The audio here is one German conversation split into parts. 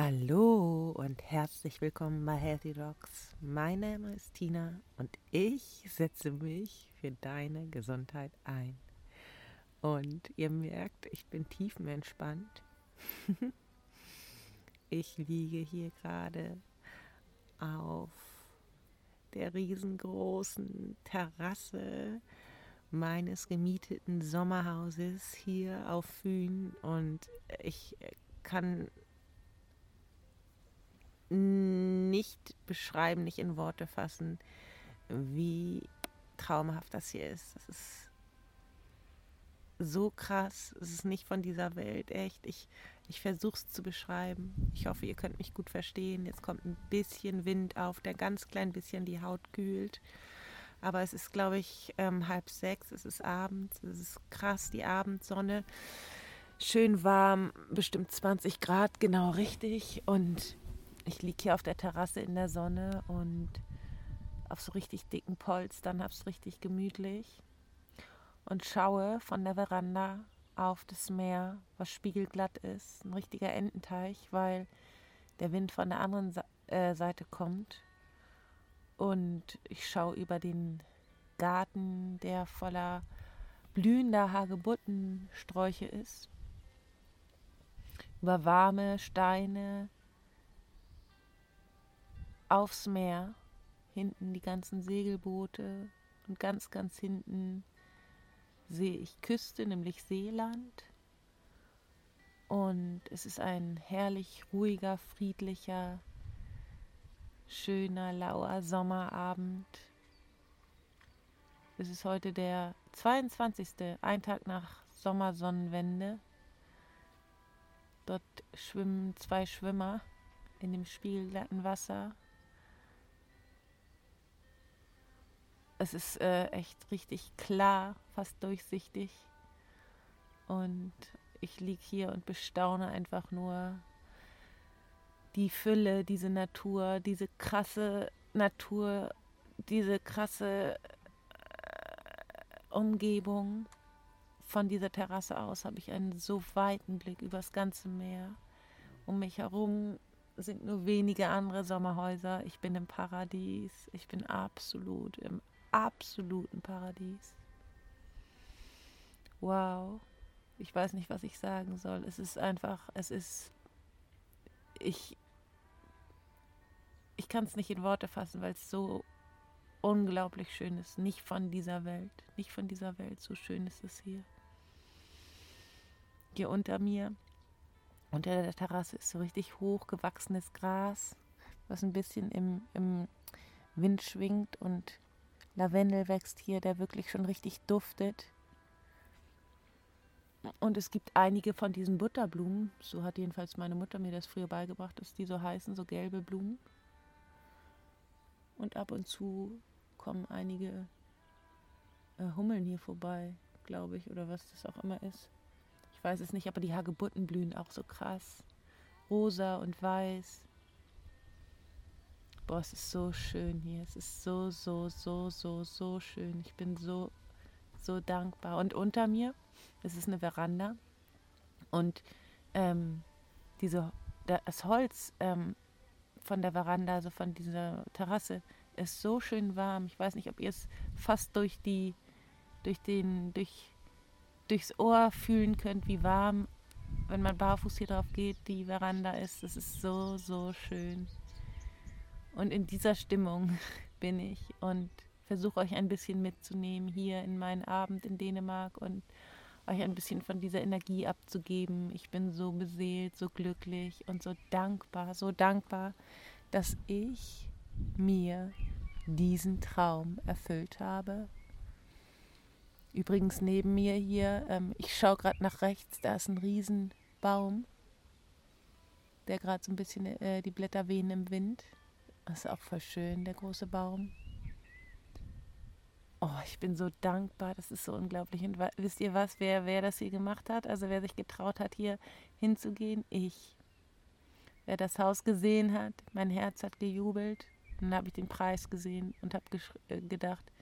Hallo und herzlich willkommen bei Healthy Dogs. Mein Name ist Tina und ich setze mich für deine Gesundheit ein. Und ihr merkt, ich bin tiefenentspannt. ich liege hier gerade auf der riesengroßen Terrasse meines gemieteten Sommerhauses hier auf Fühn und ich kann nicht beschreiben, nicht in Worte fassen, wie traumhaft das hier ist. Das ist so krass. Es ist nicht von dieser Welt, echt. Ich, ich versuche es zu beschreiben. Ich hoffe, ihr könnt mich gut verstehen. Jetzt kommt ein bisschen Wind auf, der ganz klein bisschen die Haut kühlt. Aber es ist, glaube ich, ähm, halb sechs. Es ist abends. Es ist krass, die Abendsonne. Schön warm, bestimmt 20 Grad, genau richtig. Und ich liege hier auf der Terrasse in der Sonne und auf so richtig dicken Polstern, hab's richtig gemütlich und schaue von der Veranda auf das Meer, was spiegelglatt ist, ein richtiger Ententeich, weil der Wind von der anderen äh, Seite kommt. Und ich schaue über den Garten, der voller blühender Hagebuttensträuche ist. Über warme Steine, aufs Meer, hinten die ganzen Segelboote und ganz, ganz hinten sehe ich Küste, nämlich Seeland. Und es ist ein herrlich ruhiger, friedlicher, schöner, lauer Sommerabend. Es ist heute der 22. ein Tag nach Sommersonnenwende. Dort schwimmen zwei Schwimmer in dem spiegelglatten Wasser es ist äh, echt richtig klar, fast durchsichtig. Und ich liege hier und bestaune einfach nur die Fülle, diese Natur, diese krasse Natur, diese krasse äh, Umgebung. Von dieser Terrasse aus habe ich einen so weiten Blick über das ganze Meer. Um mich herum sind nur wenige andere Sommerhäuser. Ich bin im Paradies. Ich bin absolut im absoluten Paradies. Wow. Ich weiß nicht, was ich sagen soll. Es ist einfach, es ist, ich, ich kann es nicht in Worte fassen, weil es so unglaublich schön ist. Nicht von dieser Welt, nicht von dieser Welt. So schön ist es hier. Hier unter mir, unter der Terrasse ist so richtig hochgewachsenes Gras, was ein bisschen im, im Wind schwingt und Lavendel wächst hier, der wirklich schon richtig duftet. Und es gibt einige von diesen Butterblumen, so hat jedenfalls meine Mutter mir das früher beigebracht, dass die so heißen, so gelbe Blumen. Und ab und zu kommen einige äh, Hummeln hier vorbei, glaube ich, oder was das auch immer ist. Ich weiß es nicht, aber die Hagebutten blühen auch so krass. Rosa und weiß. Boah, es ist so schön hier. Es ist so, so, so, so, so schön. Ich bin so, so dankbar. Und unter mir, es ist eine Veranda. Und ähm, diese, das Holz ähm, von der Veranda, also von dieser Terrasse, ist so schön warm. Ich weiß nicht, ob ihr es fast durch die, durch den, durch, durchs Ohr fühlen könnt, wie warm, wenn man barfuß hier drauf geht, die Veranda ist. Es ist so, so schön. Und in dieser Stimmung bin ich und versuche euch ein bisschen mitzunehmen hier in meinen Abend in Dänemark und euch ein bisschen von dieser Energie abzugeben. Ich bin so beseelt, so glücklich und so dankbar, so dankbar, dass ich mir diesen Traum erfüllt habe. Übrigens neben mir hier, ähm, ich schaue gerade nach rechts, da ist ein Riesenbaum, der gerade so ein bisschen äh, die Blätter wehen im Wind. Das ist auch voll schön, der große Baum. Oh, ich bin so dankbar, das ist so unglaublich. Und wisst ihr was, wer, wer das hier gemacht hat? Also wer sich getraut hat, hier hinzugehen? Ich. Wer das Haus gesehen hat, mein Herz hat gejubelt. Dann habe ich den Preis gesehen und habe äh, gedacht,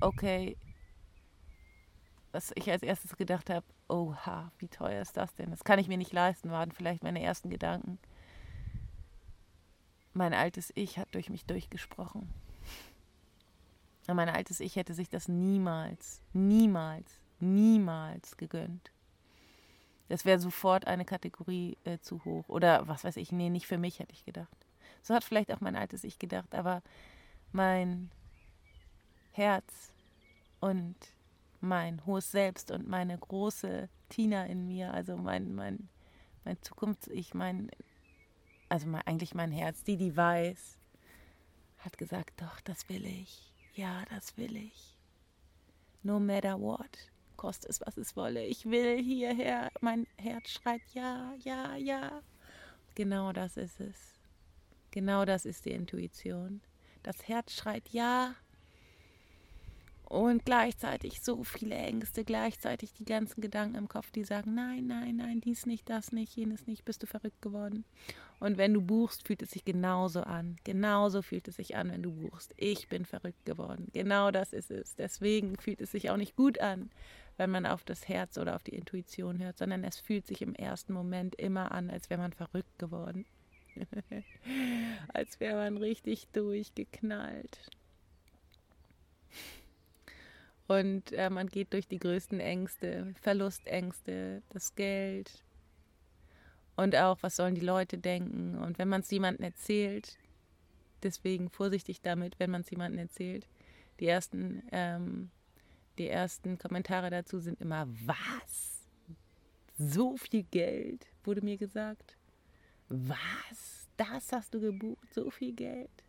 okay, was ich als erstes gedacht habe, oha, wie teuer ist das denn? Das kann ich mir nicht leisten, waren vielleicht meine ersten Gedanken. Mein altes Ich hat durch mich durchgesprochen. Und mein altes Ich hätte sich das niemals, niemals, niemals gegönnt. Das wäre sofort eine Kategorie äh, zu hoch. Oder was weiß ich, nee, nicht für mich, hätte ich gedacht. So hat vielleicht auch mein altes Ich gedacht, aber mein Herz und mein hohes Selbst und meine große Tina in mir, also mein, mein, mein Zukunfts-Ich, mein, also mein, eigentlich mein Herz, die, die weiß, hat gesagt, doch, das will ich. Ja, das will ich. No matter what, koste es, was es wolle. Ich will hierher. Mein Herz schreit ja, ja, ja. Genau das ist es. Genau das ist die Intuition. Das Herz schreit ja, und gleichzeitig so viele Ängste, gleichzeitig die ganzen Gedanken im Kopf, die sagen, nein, nein, nein, dies nicht, das nicht, jenes nicht, bist du verrückt geworden. Und wenn du buchst, fühlt es sich genauso an. Genauso fühlt es sich an, wenn du buchst. Ich bin verrückt geworden. Genau das ist es. Deswegen fühlt es sich auch nicht gut an, wenn man auf das Herz oder auf die Intuition hört, sondern es fühlt sich im ersten Moment immer an, als wäre man verrückt geworden. als wäre man richtig durchgeknallt. Und äh, man geht durch die größten Ängste, Verlustängste, das Geld und auch, was sollen die Leute denken. Und wenn man es jemandem erzählt, deswegen vorsichtig damit, wenn man es jemandem erzählt. Die ersten, ähm, die ersten Kommentare dazu sind immer, was? So viel Geld, wurde mir gesagt. Was? Das hast du gebucht? So viel Geld?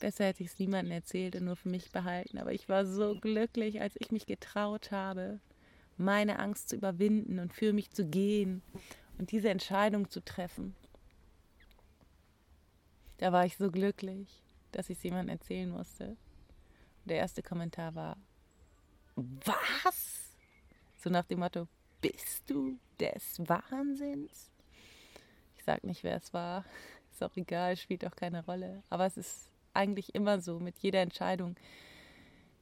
Besser hätte ich es niemandem erzählt und nur für mich behalten. Aber ich war so glücklich, als ich mich getraut habe, meine Angst zu überwinden und für mich zu gehen und diese Entscheidung zu treffen. Da war ich so glücklich, dass ich es jemandem erzählen musste. Und der erste Kommentar war, was? So nach dem Motto, bist du des Wahnsinns? Ich sag nicht, wer es war. Ist auch egal, spielt auch keine Rolle. Aber es ist eigentlich immer so mit jeder Entscheidung,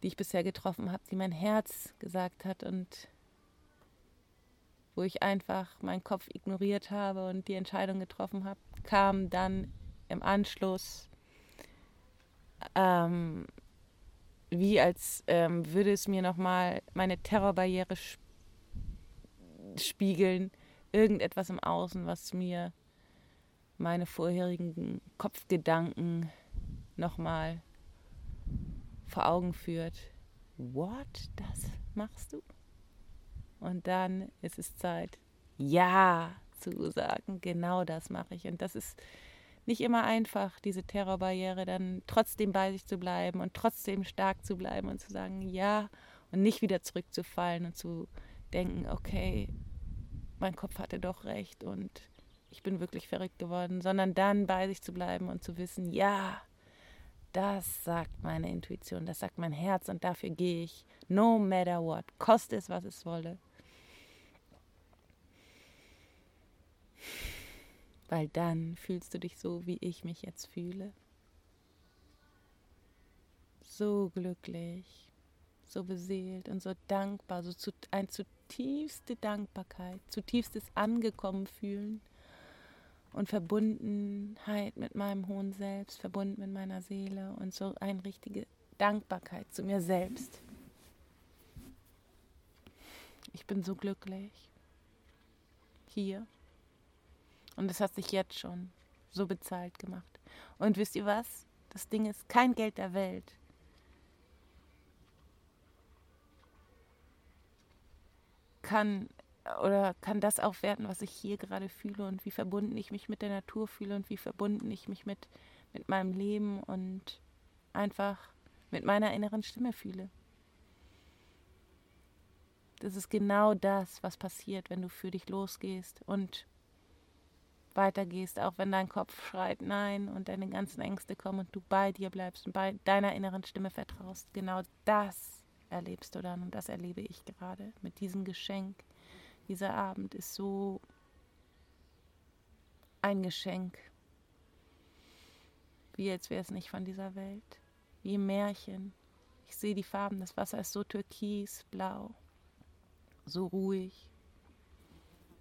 die ich bisher getroffen habe, die mein Herz gesagt hat und wo ich einfach meinen Kopf ignoriert habe und die Entscheidung getroffen habe, kam dann im Anschluss ähm, wie als ähm, würde es mir nochmal meine Terrorbarriere spiegeln, irgendetwas im Außen, was mir meine vorherigen Kopfgedanken nochmal vor Augen führt. What? Das machst du? Und dann ist es Zeit, ja zu sagen, genau das mache ich. Und das ist nicht immer einfach, diese Terrorbarriere dann trotzdem bei sich zu bleiben und trotzdem stark zu bleiben und zu sagen, ja, und nicht wieder zurückzufallen und zu denken, okay, mein Kopf hatte doch recht und ich bin wirklich verrückt geworden, sondern dann bei sich zu bleiben und zu wissen, ja, das sagt meine Intuition, das sagt mein Herz und dafür gehe ich, no matter what, koste es, was es wolle. Weil dann fühlst du dich so, wie ich mich jetzt fühle. So glücklich, so beseelt und so dankbar, so zu, ein zutiefste Dankbarkeit, zutiefstes Angekommen fühlen und Verbundenheit mit meinem hohen Selbst, verbunden mit meiner Seele und so eine richtige Dankbarkeit zu mir selbst. Ich bin so glücklich hier. Und es hat sich jetzt schon so bezahlt gemacht. Und wisst ihr was? Das Ding ist kein Geld der Welt. Kann oder kann das aufwerten, was ich hier gerade fühle und wie verbunden ich mich mit der Natur fühle und wie verbunden ich mich mit, mit meinem Leben und einfach mit meiner inneren Stimme fühle. Das ist genau das, was passiert, wenn du für dich losgehst und weitergehst, auch wenn dein Kopf schreit Nein und deine ganzen Ängste kommen und du bei dir bleibst und bei deiner inneren Stimme vertraust. Genau das erlebst du dann und das erlebe ich gerade mit diesem Geschenk dieser Abend ist so ein Geschenk, wie als wäre es nicht von dieser Welt, wie ein Märchen. Ich sehe die Farben, das Wasser ist so türkis, blau, so ruhig.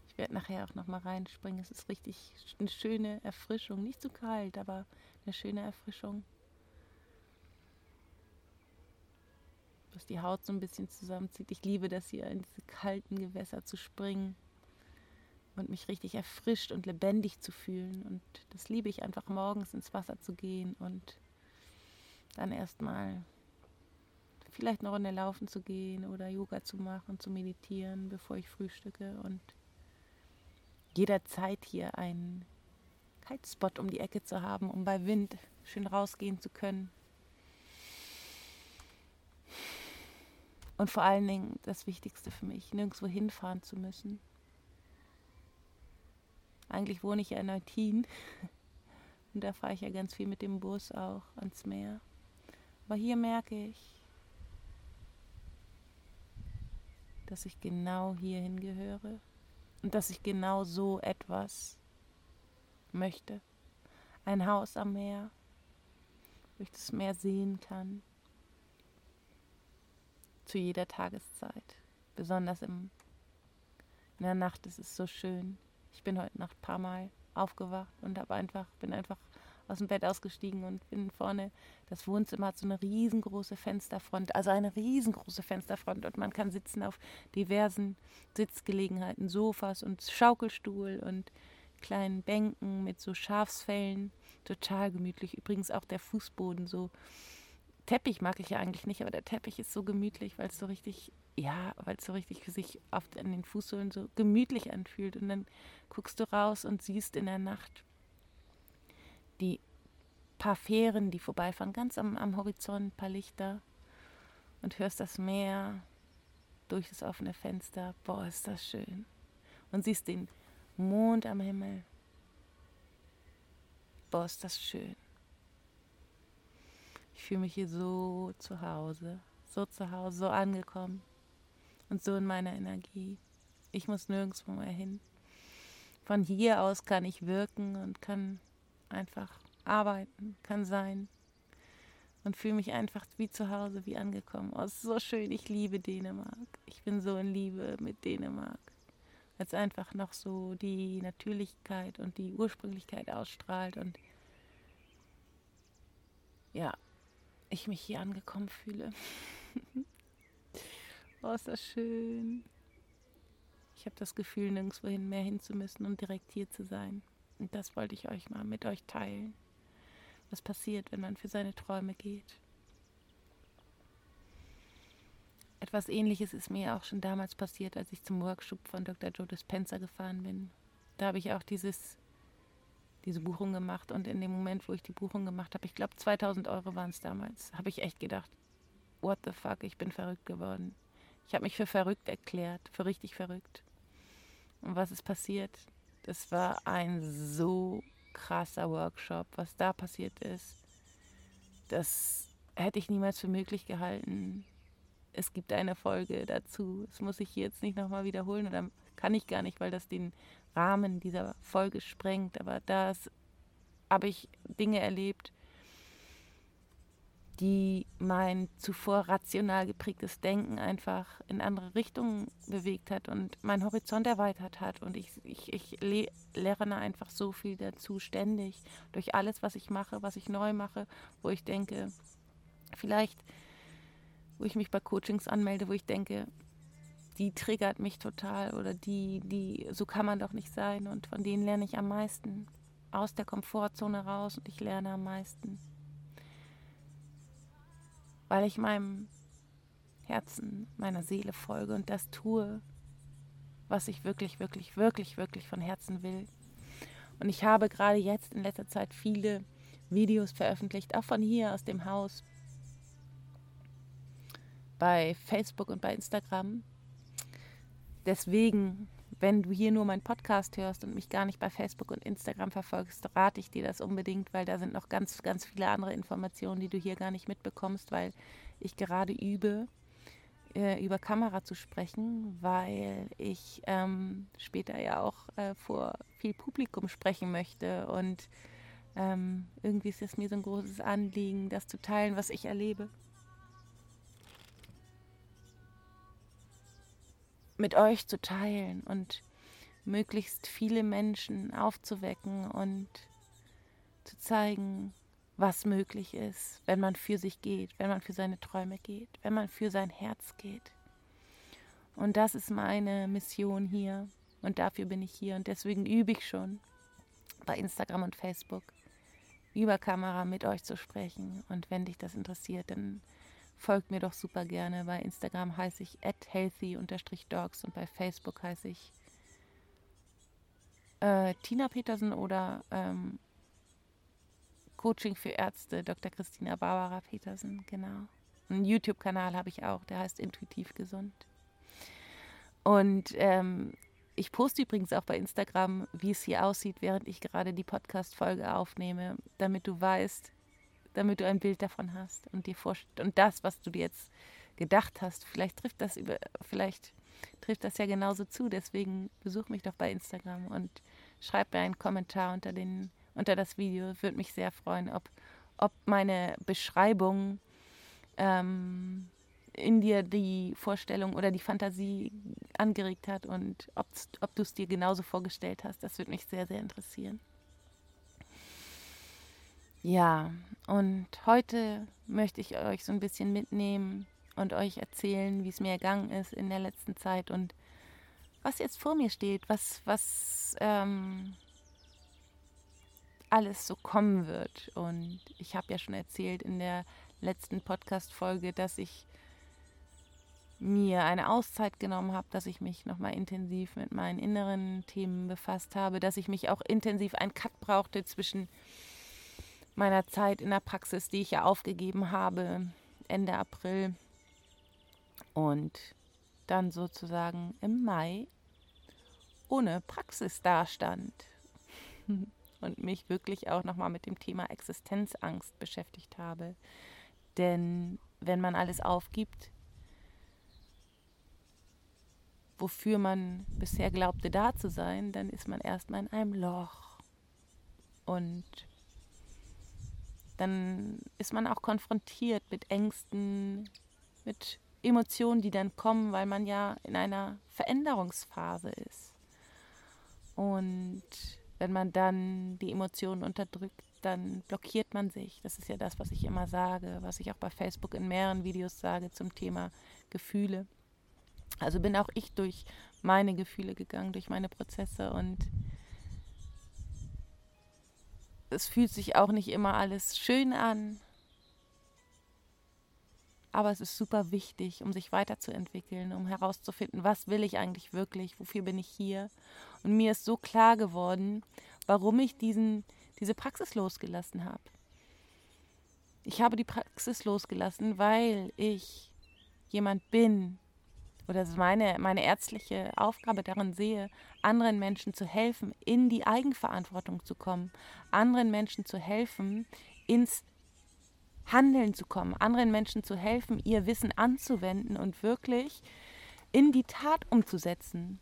Ich werde nachher auch noch mal reinspringen. Es ist richtig eine schöne Erfrischung, nicht zu kalt, aber eine schöne Erfrischung. Was die Haut so ein bisschen zusammenzieht. Ich liebe das hier in diese kalten Gewässer zu springen und mich richtig erfrischt und lebendig zu fühlen. Und das liebe ich einfach morgens ins Wasser zu gehen und dann erstmal vielleicht eine Runde laufen zu gehen oder Yoga zu machen, zu meditieren, bevor ich frühstücke und jederzeit hier einen Kaltspot um die Ecke zu haben, um bei Wind schön rausgehen zu können. Und vor allen Dingen das Wichtigste für mich, nirgendwo hinfahren zu müssen. Eigentlich wohne ich ja in Neutin und da fahre ich ja ganz viel mit dem Bus auch ans Meer. Aber hier merke ich, dass ich genau hierhin gehöre und dass ich genau so etwas möchte. Ein Haus am Meer, wo ich das Meer sehen kann. Zu jeder Tageszeit. Besonders im, in der Nacht ist es so schön. Ich bin heute Nacht ein paar Mal aufgewacht und habe einfach, bin einfach aus dem Bett ausgestiegen und bin vorne. Das Wohnzimmer hat so eine riesengroße Fensterfront, also eine riesengroße Fensterfront und man kann sitzen auf diversen Sitzgelegenheiten, Sofas und Schaukelstuhl und kleinen Bänken mit so Schafsfällen. Total gemütlich. Übrigens auch der Fußboden so. Teppich mag ich ja eigentlich nicht, aber der Teppich ist so gemütlich, weil es so richtig, ja, weil es so richtig für sich oft an den Fußsohlen so gemütlich anfühlt. Und dann guckst du raus und siehst in der Nacht die paar Fähren, die vorbeifahren, ganz am, am Horizont, ein paar Lichter und hörst das Meer durch das offene Fenster. Boah, ist das schön. Und siehst den Mond am Himmel. Boah, ist das schön. Ich fühle mich hier so zu Hause, so zu Hause, so angekommen und so in meiner Energie. Ich muss nirgendwo mehr hin. Von hier aus kann ich wirken und kann einfach arbeiten, kann sein. Und fühle mich einfach wie zu Hause, wie angekommen. Oh, ist so schön, ich liebe Dänemark. Ich bin so in Liebe mit Dänemark. Als einfach noch so die Natürlichkeit und die Ursprünglichkeit ausstrahlt und ja, ich mich hier angekommen fühle. oh, ist das schön. Ich habe das Gefühl, nirgendwohin mehr hinzumüssen und direkt hier zu sein. Und das wollte ich euch mal mit euch teilen. Was passiert, wenn man für seine Träume geht. Etwas ähnliches ist mir auch schon damals passiert, als ich zum Workshop von Dr. Joe Dispenza gefahren bin. Da habe ich auch dieses, diese Buchung gemacht und in dem Moment, wo ich die Buchung gemacht habe, ich glaube 2000 Euro waren es damals, habe ich echt gedacht, what the fuck, ich bin verrückt geworden. Ich habe mich für verrückt erklärt, für richtig verrückt. Und was ist passiert? Das war ein so krasser Workshop, was da passiert ist. Das hätte ich niemals für möglich gehalten. Es gibt eine Folge dazu. Das muss ich jetzt nicht nochmal wiederholen oder kann ich gar nicht, weil das den Rahmen dieser Folge sprengt. Aber da habe ich Dinge erlebt, die mein zuvor rational geprägtes Denken einfach in andere Richtungen bewegt hat und mein Horizont erweitert hat. Und ich, ich, ich le lerne einfach so viel dazu ständig durch alles, was ich mache, was ich neu mache, wo ich denke, vielleicht, wo ich mich bei Coachings anmelde, wo ich denke, die triggert mich total oder die, die, so kann man doch nicht sein. Und von denen lerne ich am meisten. Aus der Komfortzone raus und ich lerne am meisten weil ich meinem Herzen, meiner Seele folge und das tue, was ich wirklich, wirklich, wirklich, wirklich von Herzen will. Und ich habe gerade jetzt in letzter Zeit viele Videos veröffentlicht, auch von hier aus dem Haus, bei Facebook und bei Instagram. Deswegen wenn du hier nur meinen Podcast hörst und mich gar nicht bei Facebook und Instagram verfolgst, rate ich dir das unbedingt, weil da sind noch ganz, ganz viele andere Informationen, die du hier gar nicht mitbekommst, weil ich gerade übe, äh, über Kamera zu sprechen, weil ich ähm, später ja auch äh, vor viel Publikum sprechen möchte und ähm, irgendwie ist es mir so ein großes Anliegen, das zu teilen, was ich erlebe. Mit euch zu teilen und möglichst viele Menschen aufzuwecken und zu zeigen, was möglich ist, wenn man für sich geht, wenn man für seine Träume geht, wenn man für sein Herz geht. Und das ist meine Mission hier und dafür bin ich hier und deswegen übe ich schon bei Instagram und Facebook über Kamera mit euch zu sprechen. Und wenn dich das interessiert, dann folgt mir doch super gerne. Bei Instagram heiße ich healthy-dogs und bei Facebook heiße ich äh, Tina Petersen oder ähm, Coaching für Ärzte, Dr. Christina Barbara Petersen, genau. Einen YouTube-Kanal habe ich auch, der heißt Intuitiv Gesund. Und ähm, ich poste übrigens auch bei Instagram, wie es hier aussieht, während ich gerade die Podcast-Folge aufnehme, damit du weißt, damit du ein Bild davon hast und dir vorstellst und das, was du dir jetzt gedacht hast, vielleicht trifft das über, vielleicht trifft das ja genauso zu. Deswegen besuch mich doch bei Instagram und schreib mir einen Kommentar unter den unter das Video. Würde mich sehr freuen, ob, ob meine Beschreibung ähm, in dir die Vorstellung oder die Fantasie angeregt hat und ob, ob du es dir genauso vorgestellt hast. Das würde mich sehr, sehr interessieren. Ja, und heute möchte ich euch so ein bisschen mitnehmen und euch erzählen, wie es mir ergangen ist in der letzten Zeit und was jetzt vor mir steht, was, was ähm, alles so kommen wird. Und ich habe ja schon erzählt in der letzten Podcast-Folge, dass ich mir eine Auszeit genommen habe, dass ich mich nochmal intensiv mit meinen inneren Themen befasst habe, dass ich mich auch intensiv einen Cut brauchte zwischen meiner Zeit in der Praxis, die ich ja aufgegeben habe Ende April und dann sozusagen im Mai ohne Praxis dastand und mich wirklich auch nochmal mit dem Thema Existenzangst beschäftigt habe. Denn wenn man alles aufgibt, wofür man bisher glaubte da zu sein, dann ist man erstmal in einem Loch. Und dann ist man auch konfrontiert mit Ängsten, mit Emotionen, die dann kommen, weil man ja in einer Veränderungsphase ist. Und wenn man dann die Emotionen unterdrückt, dann blockiert man sich. Das ist ja das, was ich immer sage, was ich auch bei Facebook in mehreren Videos sage zum Thema Gefühle. Also bin auch ich durch meine Gefühle gegangen, durch meine Prozesse und es fühlt sich auch nicht immer alles schön an, aber es ist super wichtig, um sich weiterzuentwickeln, um herauszufinden, was will ich eigentlich wirklich, wofür bin ich hier. Und mir ist so klar geworden, warum ich diesen, diese Praxis losgelassen habe. Ich habe die Praxis losgelassen, weil ich jemand bin, oder meine, meine ärztliche Aufgabe darin sehe, anderen Menschen zu helfen, in die Eigenverantwortung zu kommen, anderen Menschen zu helfen, ins Handeln zu kommen, anderen Menschen zu helfen, ihr Wissen anzuwenden und wirklich in die Tat umzusetzen.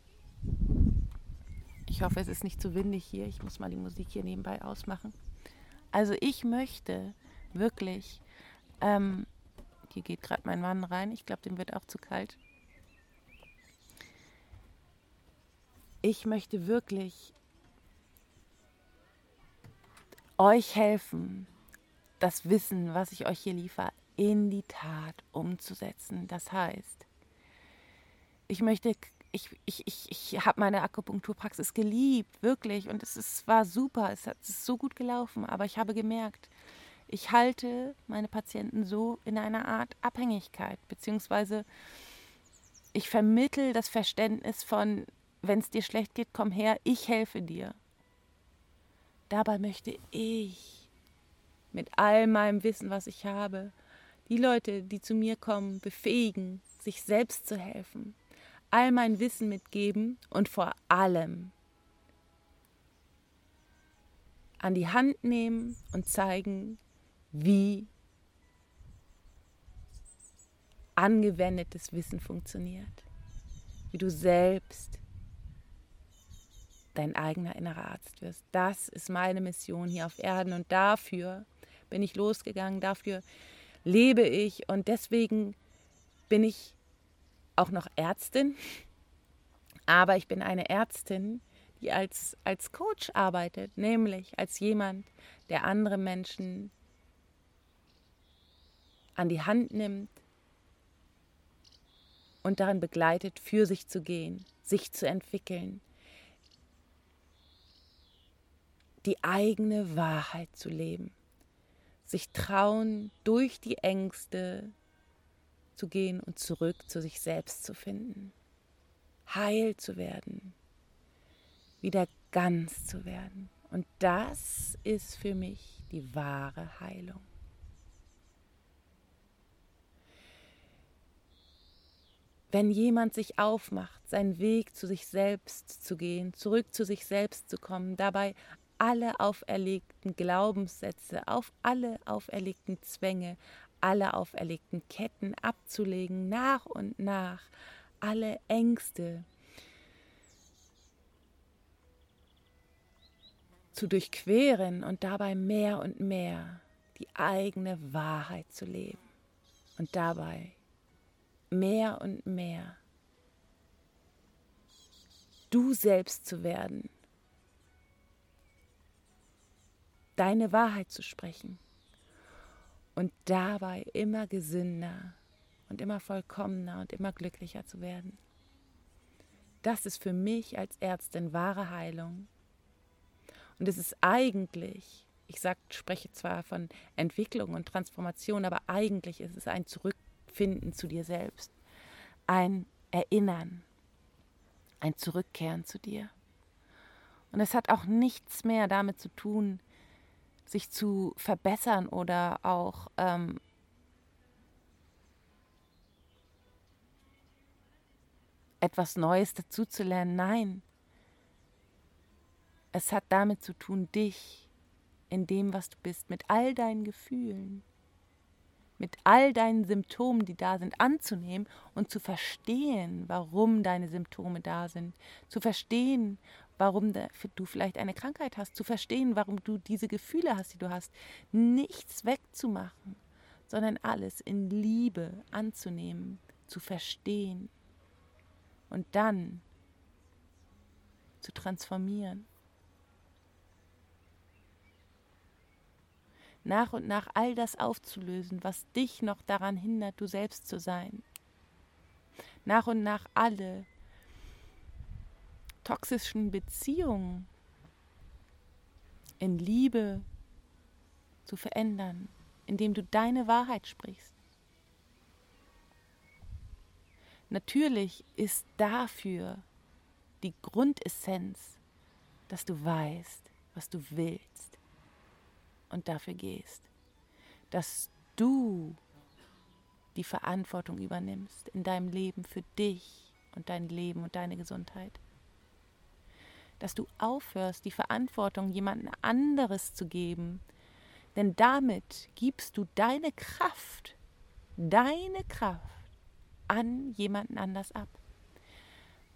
Ich hoffe, es ist nicht zu windig hier. Ich muss mal die Musik hier nebenbei ausmachen. Also ich möchte wirklich, ähm, hier geht gerade mein Mann rein, ich glaube, dem wird auch zu kalt. Ich möchte wirklich euch helfen, das Wissen, was ich euch hier liefere, in die Tat umzusetzen. Das heißt, ich möchte, ich, ich, ich, ich habe meine Akupunkturpraxis geliebt, wirklich, und es ist, war super, es, hat, es so gut gelaufen, aber ich habe gemerkt, ich halte meine Patienten so in einer Art Abhängigkeit, beziehungsweise ich vermittel das Verständnis von, wenn es dir schlecht geht, komm her, ich helfe dir. Dabei möchte ich mit all meinem Wissen, was ich habe, die Leute, die zu mir kommen, befähigen, sich selbst zu helfen, all mein Wissen mitgeben und vor allem an die Hand nehmen und zeigen, wie angewendetes Wissen funktioniert, wie du selbst dein eigener innerer Arzt wirst. Das ist meine Mission hier auf Erden und dafür bin ich losgegangen, dafür lebe ich und deswegen bin ich auch noch Ärztin Aber ich bin eine Ärztin, die als, als Coach arbeitet, nämlich als jemand, der andere Menschen an die Hand nimmt und darin begleitet, für sich zu gehen, sich zu entwickeln, die eigene Wahrheit zu leben, sich trauen, durch die Ängste zu gehen und zurück zu sich selbst zu finden, heil zu werden, wieder ganz zu werden. Und das ist für mich die wahre Heilung. Wenn jemand sich aufmacht, seinen Weg zu sich selbst zu gehen, zurück zu sich selbst zu kommen, dabei alle auferlegten Glaubenssätze, auf alle auferlegten Zwänge, alle auferlegten Ketten abzulegen, nach und nach, alle Ängste zu durchqueren und dabei mehr und mehr die eigene Wahrheit zu leben und dabei mehr und mehr du selbst zu werden deine Wahrheit zu sprechen und dabei immer gesünder und immer vollkommener und immer glücklicher zu werden. Das ist für mich als Ärztin wahre Heilung. Und es ist eigentlich, ich sag, spreche zwar von Entwicklung und Transformation, aber eigentlich ist es ein Zurückfinden zu dir selbst, ein Erinnern, ein Zurückkehren zu dir. Und es hat auch nichts mehr damit zu tun, sich zu verbessern oder auch ähm, etwas Neues dazuzulernen. Nein, es hat damit zu tun, dich in dem, was du bist, mit all deinen Gefühlen, mit all deinen Symptomen, die da sind, anzunehmen und zu verstehen, warum deine Symptome da sind, zu verstehen, warum du vielleicht eine Krankheit hast, zu verstehen, warum du diese Gefühle hast, die du hast, nichts wegzumachen, sondern alles in Liebe anzunehmen, zu verstehen und dann zu transformieren. Nach und nach all das aufzulösen, was dich noch daran hindert, du selbst zu sein. Nach und nach alle toxischen Beziehungen in Liebe zu verändern, indem du deine Wahrheit sprichst. Natürlich ist dafür die Grundessenz, dass du weißt, was du willst und dafür gehst, dass du die Verantwortung übernimmst in deinem Leben für dich und dein Leben und deine Gesundheit dass du aufhörst, die Verantwortung jemand anderes zu geben. Denn damit gibst du deine Kraft, deine Kraft an jemanden anders ab.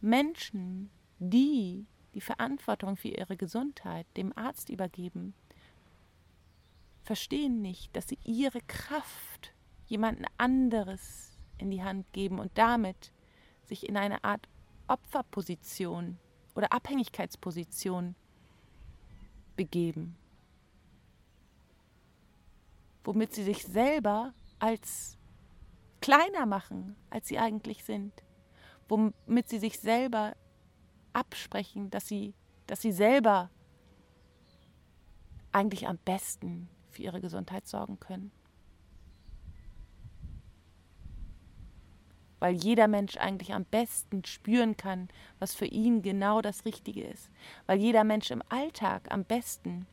Menschen, die die Verantwortung für ihre Gesundheit dem Arzt übergeben, verstehen nicht, dass sie ihre Kraft jemanden anderes in die Hand geben und damit sich in eine Art Opferposition oder Abhängigkeitsposition begeben, womit sie sich selber als kleiner machen, als sie eigentlich sind, womit sie sich selber absprechen, dass sie, dass sie selber eigentlich am besten für ihre Gesundheit sorgen können. Weil jeder Mensch eigentlich am besten spüren kann, was für ihn genau das Richtige ist, weil jeder Mensch im Alltag am besten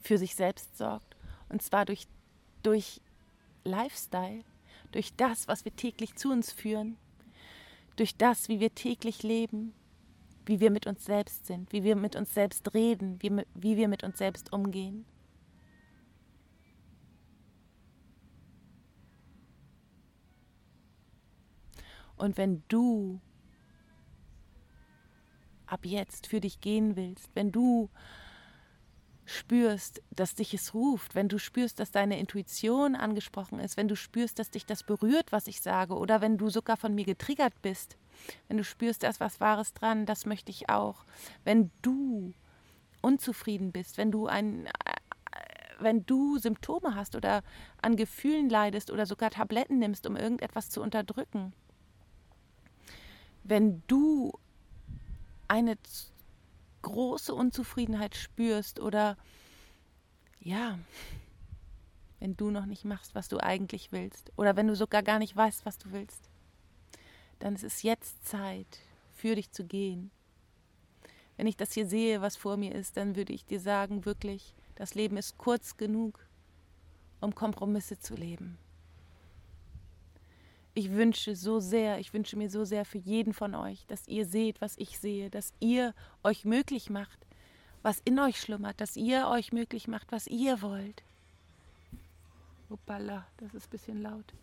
für sich selbst sorgt, und zwar durch, durch Lifestyle, durch das, was wir täglich zu uns führen, durch das, wie wir täglich leben, wie wir mit uns selbst sind, wie wir mit uns selbst reden, wie, wie wir mit uns selbst umgehen. Und wenn du ab jetzt für dich gehen willst, wenn du spürst, dass dich es ruft, wenn du spürst, dass deine Intuition angesprochen ist, wenn du spürst, dass dich das berührt, was ich sage, oder wenn du sogar von mir getriggert bist, wenn du spürst, da ist was Wahres dran, das möchte ich auch. Wenn du unzufrieden bist, wenn du ein, wenn du Symptome hast oder an Gefühlen leidest oder sogar Tabletten nimmst, um irgendetwas zu unterdrücken, wenn du eine große Unzufriedenheit spürst oder ja, wenn du noch nicht machst, was du eigentlich willst oder wenn du sogar gar nicht weißt, was du willst, dann ist es jetzt Zeit, für dich zu gehen. Wenn ich das hier sehe, was vor mir ist, dann würde ich dir sagen, wirklich, das Leben ist kurz genug, um Kompromisse zu leben. Ich wünsche so sehr, ich wünsche mir so sehr für jeden von euch, dass ihr seht, was ich sehe, dass ihr euch möglich macht, was in euch schlummert, dass ihr euch möglich macht, was ihr wollt. Hoppala, das ist ein bisschen laut.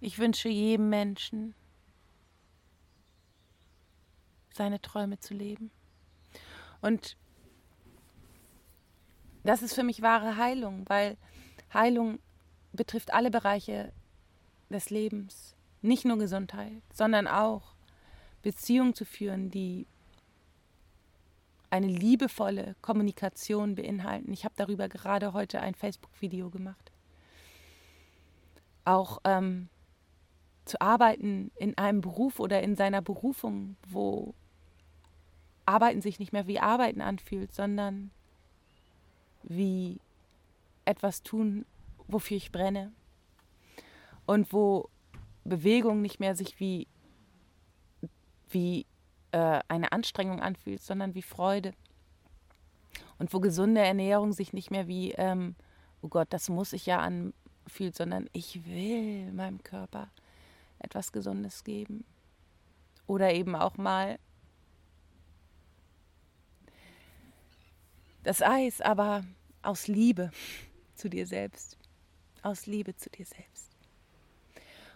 Ich wünsche jedem Menschen, seine Träume zu leben. Und das ist für mich wahre Heilung, weil Heilung betrifft alle Bereiche des Lebens, nicht nur Gesundheit, sondern auch Beziehungen zu führen, die eine liebevolle Kommunikation beinhalten. Ich habe darüber gerade heute ein Facebook-Video gemacht. Auch ähm, zu arbeiten in einem Beruf oder in seiner Berufung, wo Arbeiten sich nicht mehr wie Arbeiten anfühlt, sondern wie etwas tun, wofür ich brenne. Und wo Bewegung nicht mehr sich wie, wie äh, eine Anstrengung anfühlt, sondern wie Freude. Und wo gesunde Ernährung sich nicht mehr wie, ähm, oh Gott, das muss ich ja anfühlt, sondern ich will meinem Körper etwas Gesundes geben. Oder eben auch mal das Eis, aber aus Liebe zu dir selbst. Aus Liebe zu dir selbst.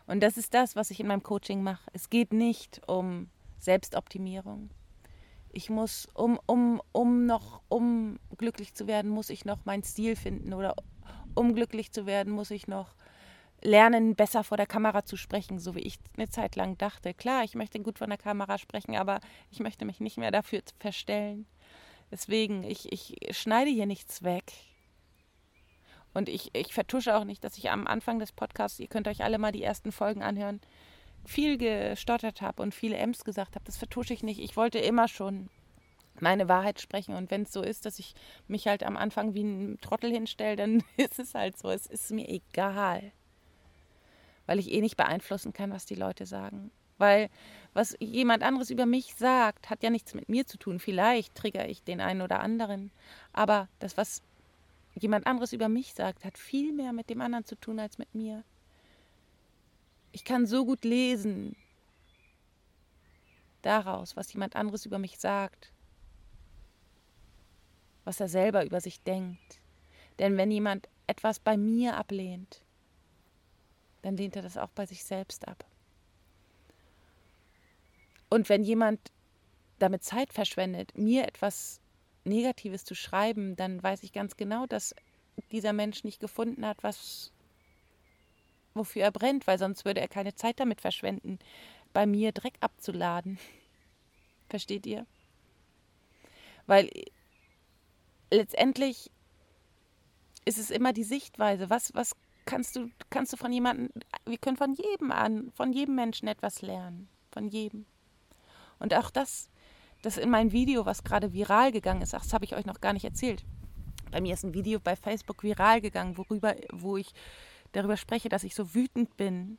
Und das ist das, was ich in meinem Coaching mache. Es geht nicht um Selbstoptimierung. Ich muss, um, um, um noch, um glücklich zu werden, muss ich noch meinen Stil finden. Oder um glücklich zu werden, muss ich noch lernen, besser vor der Kamera zu sprechen, so wie ich eine Zeit lang dachte. Klar, ich möchte gut vor der Kamera sprechen, aber ich möchte mich nicht mehr dafür verstellen. Deswegen, ich, ich schneide hier nichts weg. Und ich, ich vertusche auch nicht, dass ich am Anfang des Podcasts, ihr könnt euch alle mal die ersten Folgen anhören, viel gestottert habe und viele Ems gesagt habe. Das vertusche ich nicht. Ich wollte immer schon meine Wahrheit sprechen. Und wenn es so ist, dass ich mich halt am Anfang wie ein Trottel hinstelle, dann ist es halt so. Es ist mir egal. Weil ich eh nicht beeinflussen kann, was die Leute sagen. Weil was jemand anderes über mich sagt, hat ja nichts mit mir zu tun. Vielleicht triggere ich den einen oder anderen. Aber das, was jemand anderes über mich sagt, hat viel mehr mit dem anderen zu tun als mit mir. Ich kann so gut lesen daraus, was jemand anderes über mich sagt, was er selber über sich denkt. Denn wenn jemand etwas bei mir ablehnt, dann lehnt er das auch bei sich selbst ab. Und wenn jemand damit Zeit verschwendet, mir etwas Negatives zu schreiben, dann weiß ich ganz genau, dass dieser Mensch nicht gefunden hat, was wofür er brennt, weil sonst würde er keine Zeit damit verschwenden, bei mir Dreck abzuladen. Versteht ihr? Weil letztendlich ist es immer die Sichtweise. Was, was kannst du, kannst du von jemandem, wir können von jedem an, von jedem Menschen etwas lernen. Von jedem. Und auch das, das in meinem Video, was gerade viral gegangen ist, ach, das habe ich euch noch gar nicht erzählt. Bei mir ist ein Video bei Facebook viral gegangen, worüber, wo ich darüber spreche, dass ich so wütend bin,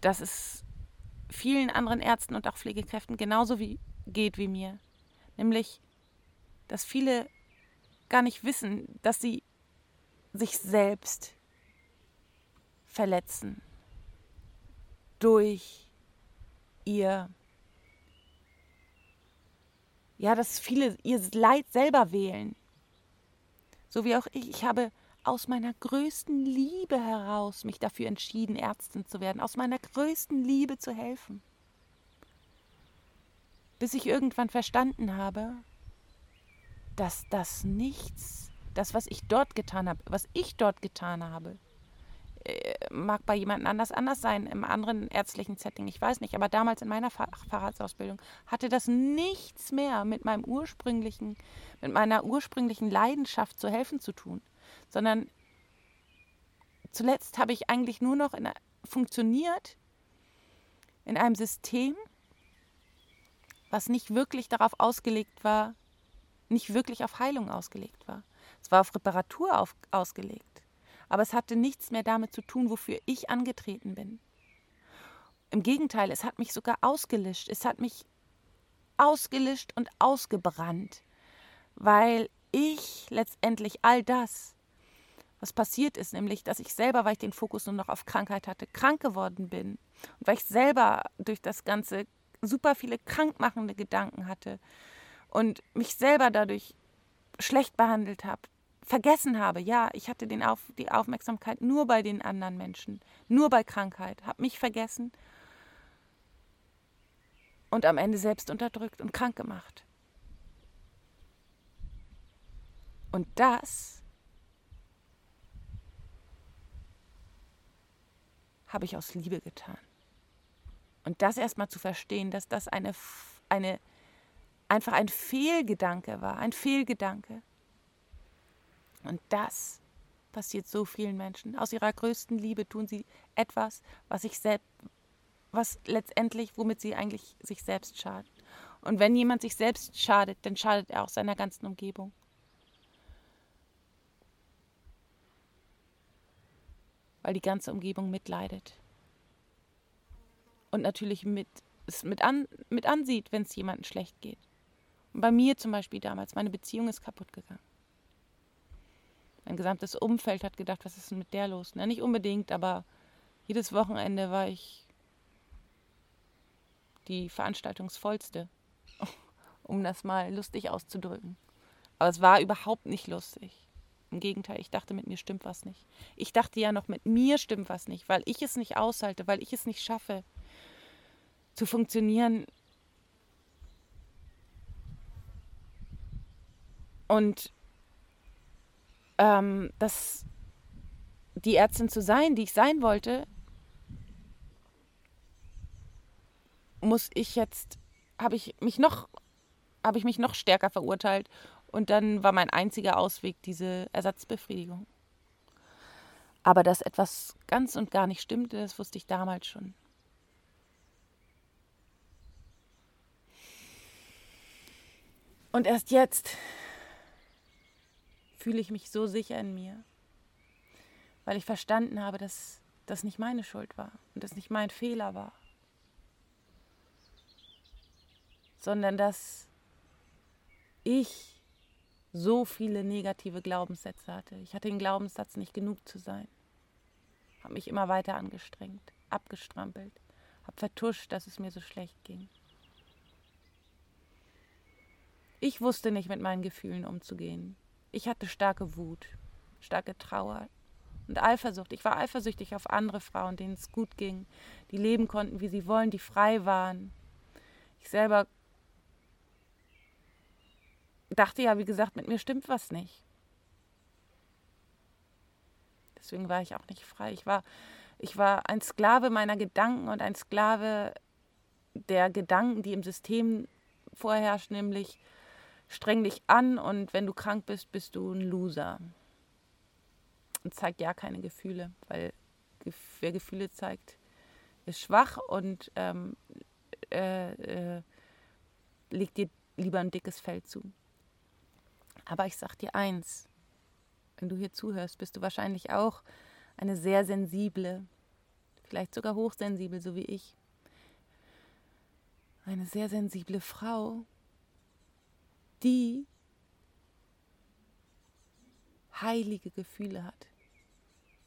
dass es vielen anderen Ärzten und auch Pflegekräften genauso wie, geht wie mir. Nämlich, dass viele gar nicht wissen, dass sie sich selbst verletzen durch ihr, ja, dass viele ihr Leid selber wählen. So wie auch ich. Ich habe aus meiner größten Liebe heraus mich dafür entschieden, Ärztin zu werden, aus meiner größten Liebe zu helfen. Bis ich irgendwann verstanden habe, dass das nichts, das, was ich dort getan habe, was ich dort getan habe, mag bei jemand anders anders sein, im anderen ärztlichen Setting, ich weiß nicht. Aber damals in meiner Facharztausbildung hatte das nichts mehr mit meinem ursprünglichen, mit meiner ursprünglichen Leidenschaft zu helfen zu tun, sondern zuletzt habe ich eigentlich nur noch in, funktioniert in einem System, was nicht wirklich darauf ausgelegt war, nicht wirklich auf Heilung ausgelegt war. Es war auf Reparatur auf, ausgelegt. Aber es hatte nichts mehr damit zu tun, wofür ich angetreten bin. Im Gegenteil, es hat mich sogar ausgelöscht. Es hat mich ausgelöscht und ausgebrannt, weil ich letztendlich all das, was passiert ist, nämlich, dass ich selber, weil ich den Fokus nur noch auf Krankheit hatte, krank geworden bin. Und weil ich selber durch das Ganze super viele krankmachende Gedanken hatte und mich selber dadurch schlecht behandelt habe, vergessen habe, ja, ich hatte den auf, die Aufmerksamkeit nur bei den anderen Menschen, nur bei Krankheit, habe mich vergessen und am Ende selbst unterdrückt und krank gemacht. Und das habe ich aus Liebe getan. Und das erstmal zu verstehen, dass das eine, eine, einfach ein Fehlgedanke war, ein Fehlgedanke. Und das passiert so vielen Menschen. Aus ihrer größten Liebe tun sie etwas, was sich selbst, was letztendlich, womit sie eigentlich sich selbst schadet. Und wenn jemand sich selbst schadet, dann schadet er auch seiner ganzen Umgebung. Weil die ganze Umgebung mitleidet und natürlich mit, es mit, an, mit ansieht, wenn es jemandem schlecht geht. Und bei mir zum Beispiel damals, meine Beziehung ist kaputt gegangen. Mein gesamtes Umfeld hat gedacht, was ist denn mit der los? Na, nicht unbedingt, aber jedes Wochenende war ich die veranstaltungsvollste, um das mal lustig auszudrücken. Aber es war überhaupt nicht lustig. Im Gegenteil, ich dachte, mit mir stimmt was nicht. Ich dachte ja noch, mit mir stimmt was nicht, weil ich es nicht aushalte, weil ich es nicht schaffe, zu funktionieren. Und ähm, das, die Ärztin zu sein, die ich sein wollte, muss ich jetzt, habe ich mich noch, habe ich mich noch stärker verurteilt. Und dann war mein einziger Ausweg diese Ersatzbefriedigung. Aber dass etwas ganz und gar nicht stimmte, das wusste ich damals schon. Und erst jetzt fühle ich mich so sicher in mir, weil ich verstanden habe, dass das nicht meine Schuld war und das nicht mein Fehler war, sondern dass ich so viele negative Glaubenssätze hatte. Ich hatte den Glaubenssatz, nicht genug zu sein. Habe mich immer weiter angestrengt, abgestrampelt, habe vertuscht, dass es mir so schlecht ging. Ich wusste nicht mit meinen Gefühlen umzugehen. Ich hatte starke Wut, starke Trauer und Eifersucht. Ich war eifersüchtig auf andere Frauen, denen es gut ging, die leben konnten, wie sie wollen, die frei waren. Ich selber dachte ja, wie gesagt, mit mir stimmt was nicht. Deswegen war ich auch nicht frei. Ich war, ich war ein Sklave meiner Gedanken und ein Sklave der Gedanken, die im System vorherrschen, nämlich streng dich an und wenn du krank bist, bist du ein Loser. Und zeig ja keine Gefühle, weil wer Gefühle zeigt, ist schwach und ähm, äh, äh, legt dir lieber ein dickes Fell zu. Aber ich sag dir eins, wenn du hier zuhörst, bist du wahrscheinlich auch eine sehr sensible, vielleicht sogar hochsensibel, so wie ich. Eine sehr sensible Frau, die heilige Gefühle hat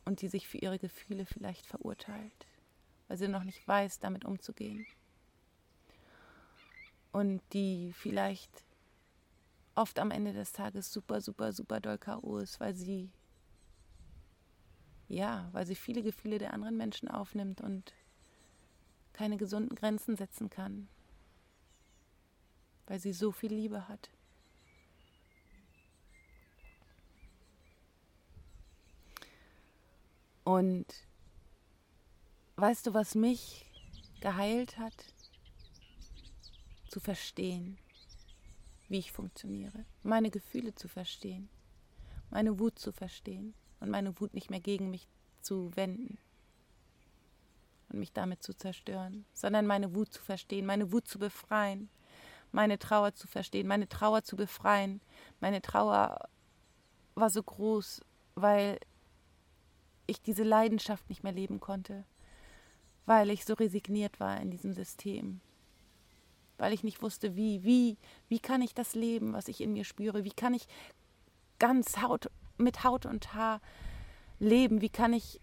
und die sich für ihre Gefühle vielleicht verurteilt, weil sie noch nicht weiß, damit umzugehen. Und die vielleicht oft am Ende des Tages super, super, super doll K.O. ist, weil sie, ja, weil sie viele Gefühle der anderen Menschen aufnimmt und keine gesunden Grenzen setzen kann, weil sie so viel Liebe hat. Und weißt du, was mich geheilt hat? Zu verstehen, wie ich funktioniere, meine Gefühle zu verstehen, meine Wut zu verstehen. Und meine Wut nicht mehr gegen mich zu wenden. Und mich damit zu zerstören, sondern meine Wut zu verstehen, meine Wut zu befreien, meine Trauer zu verstehen, meine Trauer zu befreien. Meine Trauer war so groß, weil ich diese Leidenschaft nicht mehr leben konnte, weil ich so resigniert war in diesem System, weil ich nicht wusste, wie, wie, wie kann ich das leben, was ich in mir spüre, wie kann ich ganz Haut, mit Haut und Haar leben, wie kann ich,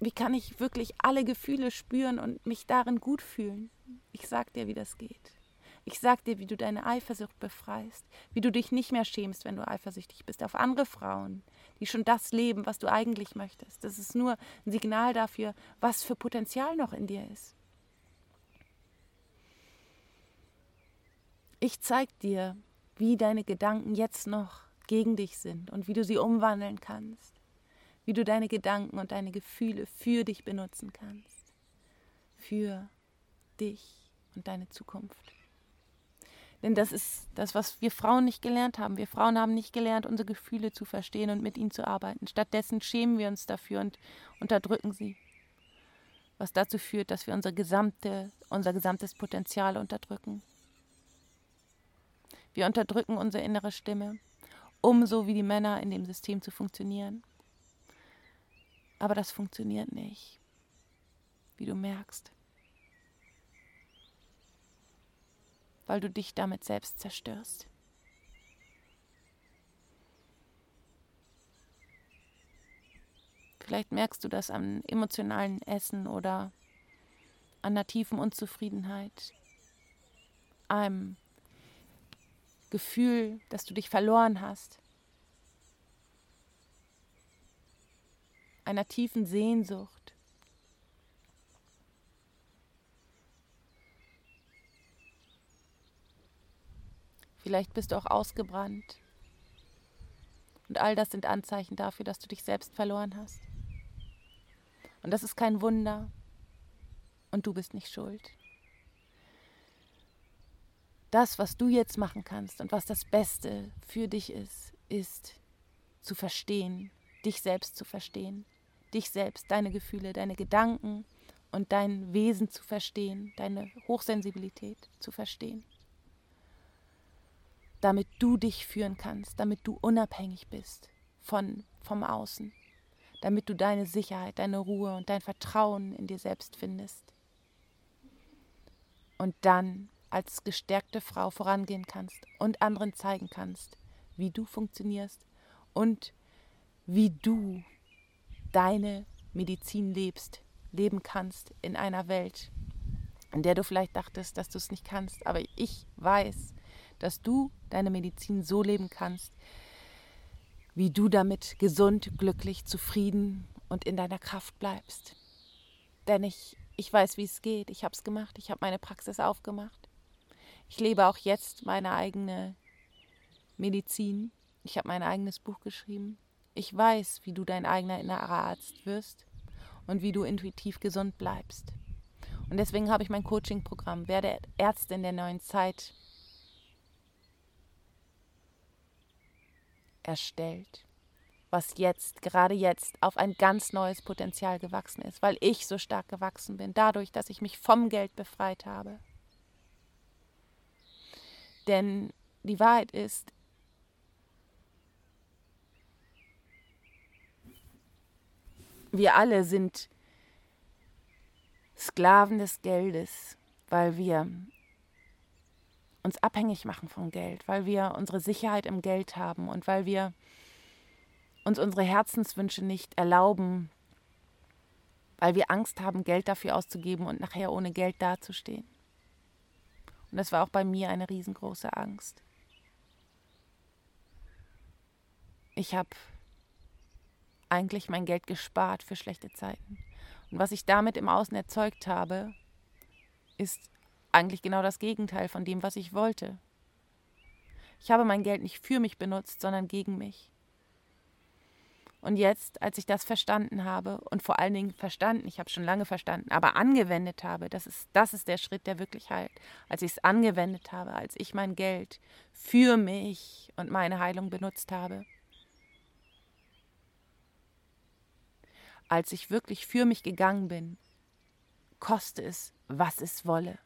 wie kann ich wirklich alle Gefühle spüren und mich darin gut fühlen. Ich sag dir, wie das geht. Ich sag dir, wie du deine Eifersucht befreist, wie du dich nicht mehr schämst, wenn du eifersüchtig bist auf andere Frauen, die schon das leben, was du eigentlich möchtest. Das ist nur ein Signal dafür, was für Potenzial noch in dir ist. Ich zeig dir, wie deine Gedanken jetzt noch gegen dich sind und wie du sie umwandeln kannst, wie du deine Gedanken und deine Gefühle für dich benutzen kannst, für dich und deine Zukunft. Denn das ist das, was wir Frauen nicht gelernt haben. Wir Frauen haben nicht gelernt, unsere Gefühle zu verstehen und mit ihnen zu arbeiten. Stattdessen schämen wir uns dafür und unterdrücken sie. Was dazu führt, dass wir unsere gesamte, unser gesamtes Potenzial unterdrücken. Wir unterdrücken unsere innere Stimme, um so wie die Männer in dem System zu funktionieren. Aber das funktioniert nicht, wie du merkst. Weil du dich damit selbst zerstörst. Vielleicht merkst du das am emotionalen Essen oder an der tiefen Unzufriedenheit, einem Gefühl, dass du dich verloren hast, einer tiefen Sehnsucht, Vielleicht bist du auch ausgebrannt. Und all das sind Anzeichen dafür, dass du dich selbst verloren hast. Und das ist kein Wunder. Und du bist nicht schuld. Das, was du jetzt machen kannst und was das Beste für dich ist, ist zu verstehen, dich selbst zu verstehen, dich selbst, deine Gefühle, deine Gedanken und dein Wesen zu verstehen, deine Hochsensibilität zu verstehen damit du dich führen kannst, damit du unabhängig bist von, vom Außen, damit du deine Sicherheit, deine Ruhe und dein Vertrauen in dir selbst findest. Und dann als gestärkte Frau vorangehen kannst und anderen zeigen kannst, wie du funktionierst und wie du deine Medizin lebst, leben kannst in einer Welt, in der du vielleicht dachtest, dass du es nicht kannst. Aber ich weiß, dass du deine Medizin so leben kannst, wie du damit gesund, glücklich, zufrieden und in deiner Kraft bleibst. Denn ich, ich weiß, wie es geht. Ich habe es gemacht. Ich habe meine Praxis aufgemacht. Ich lebe auch jetzt meine eigene Medizin. Ich habe mein eigenes Buch geschrieben. Ich weiß, wie du dein eigener innerer Arzt wirst und wie du intuitiv gesund bleibst. Und deswegen habe ich mein Coaching-Programm Werde Ärztin der neuen Zeit erstellt, was jetzt, gerade jetzt, auf ein ganz neues Potenzial gewachsen ist, weil ich so stark gewachsen bin, dadurch, dass ich mich vom Geld befreit habe. Denn die Wahrheit ist, wir alle sind Sklaven des Geldes, weil wir uns abhängig machen vom Geld, weil wir unsere Sicherheit im Geld haben und weil wir uns unsere Herzenswünsche nicht erlauben, weil wir Angst haben, Geld dafür auszugeben und nachher ohne Geld dazustehen. Und das war auch bei mir eine riesengroße Angst. Ich habe eigentlich mein Geld gespart für schlechte Zeiten. Und was ich damit im Außen erzeugt habe, ist eigentlich genau das Gegenteil von dem, was ich wollte. Ich habe mein Geld nicht für mich benutzt, sondern gegen mich. Und jetzt, als ich das verstanden habe und vor allen Dingen verstanden, ich habe schon lange verstanden, aber angewendet habe, das ist, das ist der Schritt, der wirklich heilt. Als ich es angewendet habe, als ich mein Geld für mich und meine Heilung benutzt habe, als ich wirklich für mich gegangen bin, koste es, was es wolle.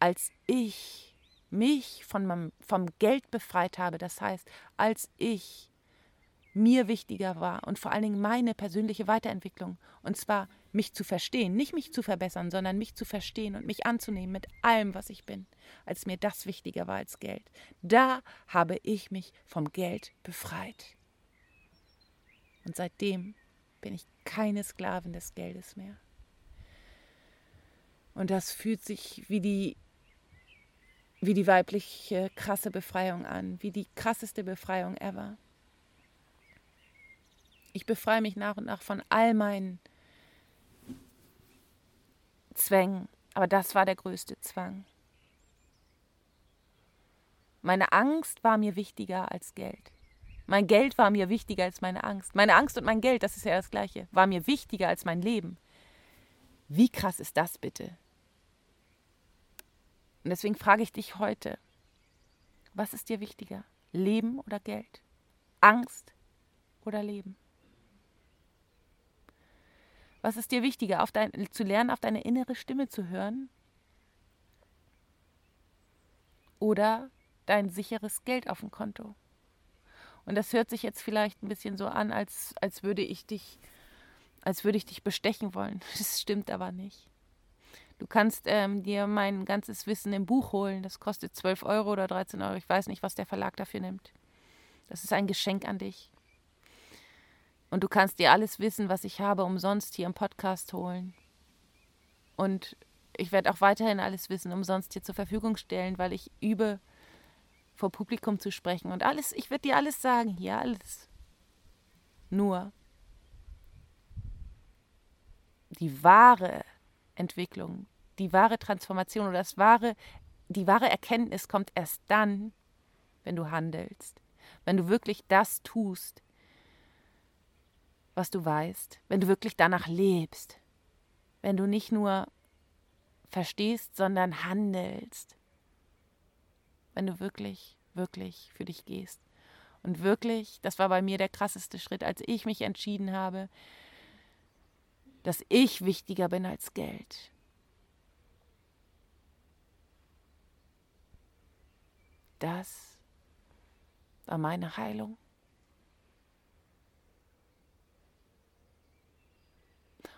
Als ich mich von meinem, vom Geld befreit habe, das heißt, als ich mir wichtiger war und vor allen Dingen meine persönliche Weiterentwicklung. Und zwar mich zu verstehen, nicht mich zu verbessern, sondern mich zu verstehen und mich anzunehmen mit allem, was ich bin, als mir das wichtiger war als Geld. Da habe ich mich vom Geld befreit. Und seitdem bin ich keine Sklavin des Geldes mehr. Und das fühlt sich wie die, wie die weibliche krasse Befreiung an, wie die krasseste Befreiung ever. Ich befreie mich nach und nach von all meinen Zwängen, aber das war der größte Zwang. Meine Angst war mir wichtiger als Geld. Mein Geld war mir wichtiger als meine Angst. Meine Angst und mein Geld, das ist ja das gleiche, war mir wichtiger als mein Leben. Wie krass ist das bitte? Und deswegen frage ich dich heute, was ist dir wichtiger? Leben oder Geld? Angst oder Leben? Was ist dir wichtiger, dein, zu lernen, auf deine innere Stimme zu hören? Oder dein sicheres Geld auf dem Konto? Und das hört sich jetzt vielleicht ein bisschen so an, als, als würde ich dich, als würde ich dich bestechen wollen. Das stimmt aber nicht. Du kannst ähm, dir mein ganzes Wissen im Buch holen. Das kostet 12 Euro oder 13 Euro. Ich weiß nicht, was der Verlag dafür nimmt. Das ist ein Geschenk an dich. Und du kannst dir alles Wissen, was ich habe, umsonst hier im Podcast holen. Und ich werde auch weiterhin alles Wissen umsonst hier zur Verfügung stellen, weil ich übe, vor Publikum zu sprechen. Und alles, ich werde dir alles sagen hier, alles. Nur die wahre Entwicklung, die wahre Transformation oder das wahre, die wahre Erkenntnis kommt erst dann, wenn du handelst. Wenn du wirklich das tust, was du weißt, wenn du wirklich danach lebst, wenn du nicht nur verstehst, sondern handelst, wenn du wirklich, wirklich für dich gehst. Und wirklich, das war bei mir der krasseste Schritt, als ich mich entschieden habe, dass ich wichtiger bin als Geld. Das war meine Heilung.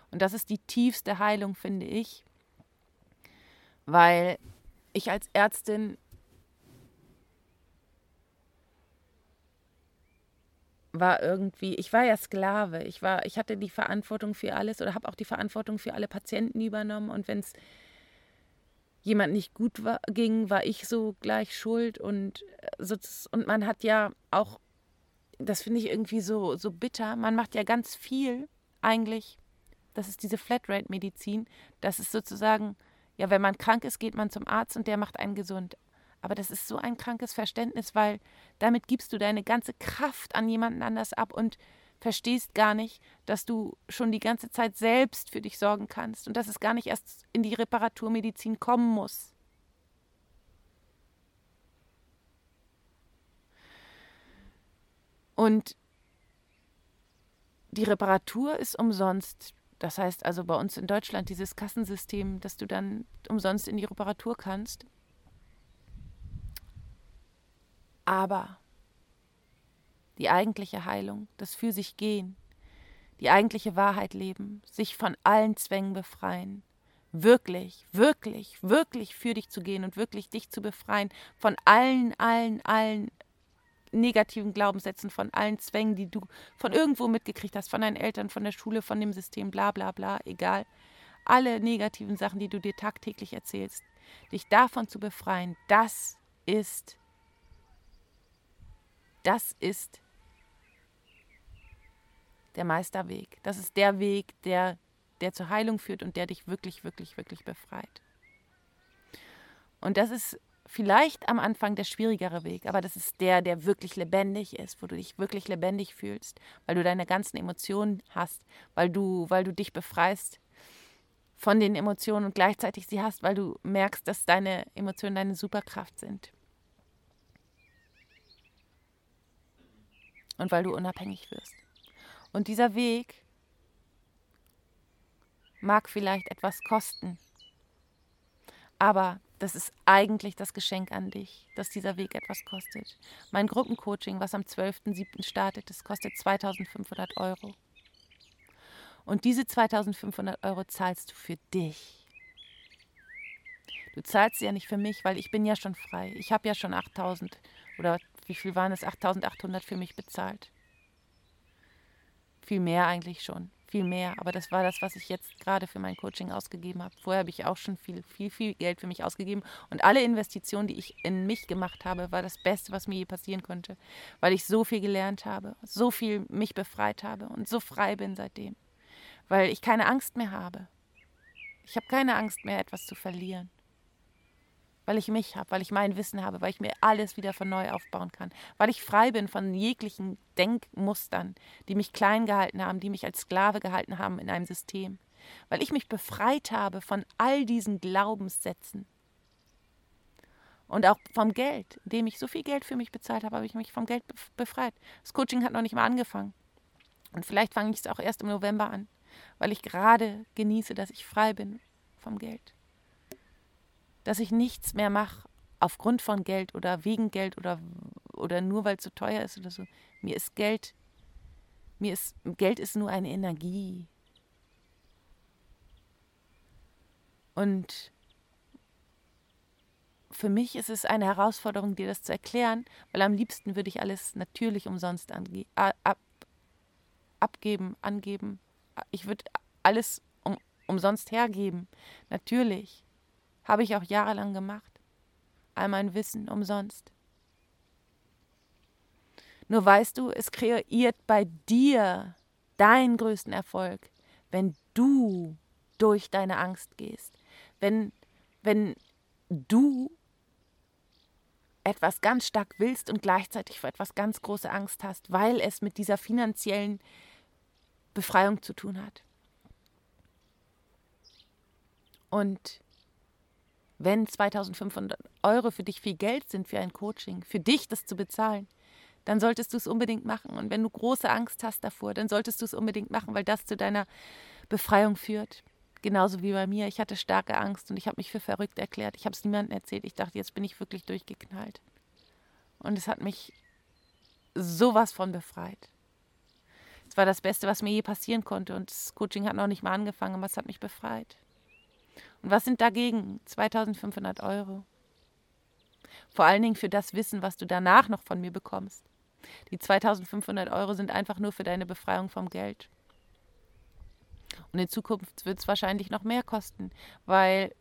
Und das ist die tiefste Heilung, finde ich, weil ich als Ärztin war irgendwie, ich war ja Sklave, ich war, ich hatte die Verantwortung für alles oder habe auch die Verantwortung für alle Patienten übernommen und wenn es jemand nicht gut war, ging, war ich so gleich schuld und so, und man hat ja auch, das finde ich irgendwie so so bitter, man macht ja ganz viel eigentlich das ist diese Flatrate-Medizin. Das ist sozusagen, ja, wenn man krank ist, geht man zum Arzt und der macht einen gesund. Aber das ist so ein krankes Verständnis, weil damit gibst du deine ganze Kraft an jemanden anders ab und verstehst gar nicht, dass du schon die ganze Zeit selbst für dich sorgen kannst und dass es gar nicht erst in die Reparaturmedizin kommen muss. Und die Reparatur ist umsonst. Das heißt also bei uns in Deutschland dieses Kassensystem, dass du dann umsonst in die Reparatur kannst. Aber die eigentliche Heilung, das für sich gehen, die eigentliche Wahrheit leben, sich von allen Zwängen befreien, wirklich, wirklich, wirklich für dich zu gehen und wirklich dich zu befreien von allen, allen, allen negativen Glaubenssätzen, von allen Zwängen, die du von irgendwo mitgekriegt hast, von deinen Eltern, von der Schule, von dem System, bla bla bla, egal. Alle negativen Sachen, die du dir tagtäglich erzählst, dich davon zu befreien, das ist, das ist der Meisterweg. Das ist der Weg, der, der zur Heilung führt und der dich wirklich, wirklich, wirklich befreit. Und das ist vielleicht am Anfang der schwierigere Weg, aber das ist der, der wirklich lebendig ist, wo du dich wirklich lebendig fühlst, weil du deine ganzen Emotionen hast, weil du, weil du dich befreist von den Emotionen und gleichzeitig sie hast, weil du merkst, dass deine Emotionen deine Superkraft sind. Und weil du unabhängig wirst. Und dieser Weg mag vielleicht etwas kosten, aber das ist eigentlich das Geschenk an dich, dass dieser Weg etwas kostet. Mein Gruppencoaching, was am 12.07. startet, das kostet 2500 Euro. Und diese 2500 Euro zahlst du für dich. Du zahlst sie ja nicht für mich, weil ich bin ja schon frei. Ich habe ja schon 8000 oder wie viel waren es? 8800 für mich bezahlt. Viel mehr eigentlich schon. Viel mehr. Aber das war das, was ich jetzt gerade für mein Coaching ausgegeben habe. Vorher habe ich auch schon viel, viel, viel Geld für mich ausgegeben. Und alle Investitionen, die ich in mich gemacht habe, war das Beste, was mir je passieren konnte. Weil ich so viel gelernt habe, so viel mich befreit habe und so frei bin seitdem weil ich keine Angst mehr habe. Ich habe keine Angst mehr, etwas zu verlieren. Weil ich mich habe, weil ich mein Wissen habe, weil ich mir alles wieder von neu aufbauen kann, weil ich frei bin von jeglichen Denkmustern, die mich klein gehalten haben, die mich als Sklave gehalten haben in einem System, weil ich mich befreit habe von all diesen Glaubenssätzen. Und auch vom Geld, indem ich so viel Geld für mich bezahlt habe, habe ich mich vom Geld befreit. Das Coaching hat noch nicht mal angefangen. Und vielleicht fange ich es auch erst im November an weil ich gerade genieße, dass ich frei bin vom Geld. Dass ich nichts mehr mache aufgrund von Geld oder wegen Geld oder, oder nur weil es so teuer ist oder so. Mir ist Geld, mir ist, Geld ist nur eine Energie. Und für mich ist es eine Herausforderung, dir das zu erklären, weil am liebsten würde ich alles natürlich umsonst ange ab, abgeben, angeben, ich würde alles um, umsonst hergeben. Natürlich. Habe ich auch jahrelang gemacht. All mein Wissen umsonst. Nur weißt du, es kreiert bei dir deinen größten Erfolg, wenn du durch deine Angst gehst. Wenn, wenn du etwas ganz stark willst und gleichzeitig vor etwas ganz große Angst hast, weil es mit dieser finanziellen Befreiung zu tun hat. Und wenn 2500 Euro für dich viel Geld sind für ein Coaching, für dich das zu bezahlen, dann solltest du es unbedingt machen. Und wenn du große Angst hast davor, dann solltest du es unbedingt machen, weil das zu deiner Befreiung führt. Genauso wie bei mir. Ich hatte starke Angst und ich habe mich für verrückt erklärt. Ich habe es niemandem erzählt. Ich dachte, jetzt bin ich wirklich durchgeknallt. Und es hat mich sowas von befreit. Es war das Beste, was mir je passieren konnte. Und das Coaching hat noch nicht mal angefangen, aber es hat mich befreit. Und was sind dagegen 2500 Euro? Vor allen Dingen für das Wissen, was du danach noch von mir bekommst. Die 2500 Euro sind einfach nur für deine Befreiung vom Geld. Und in Zukunft wird es wahrscheinlich noch mehr kosten, weil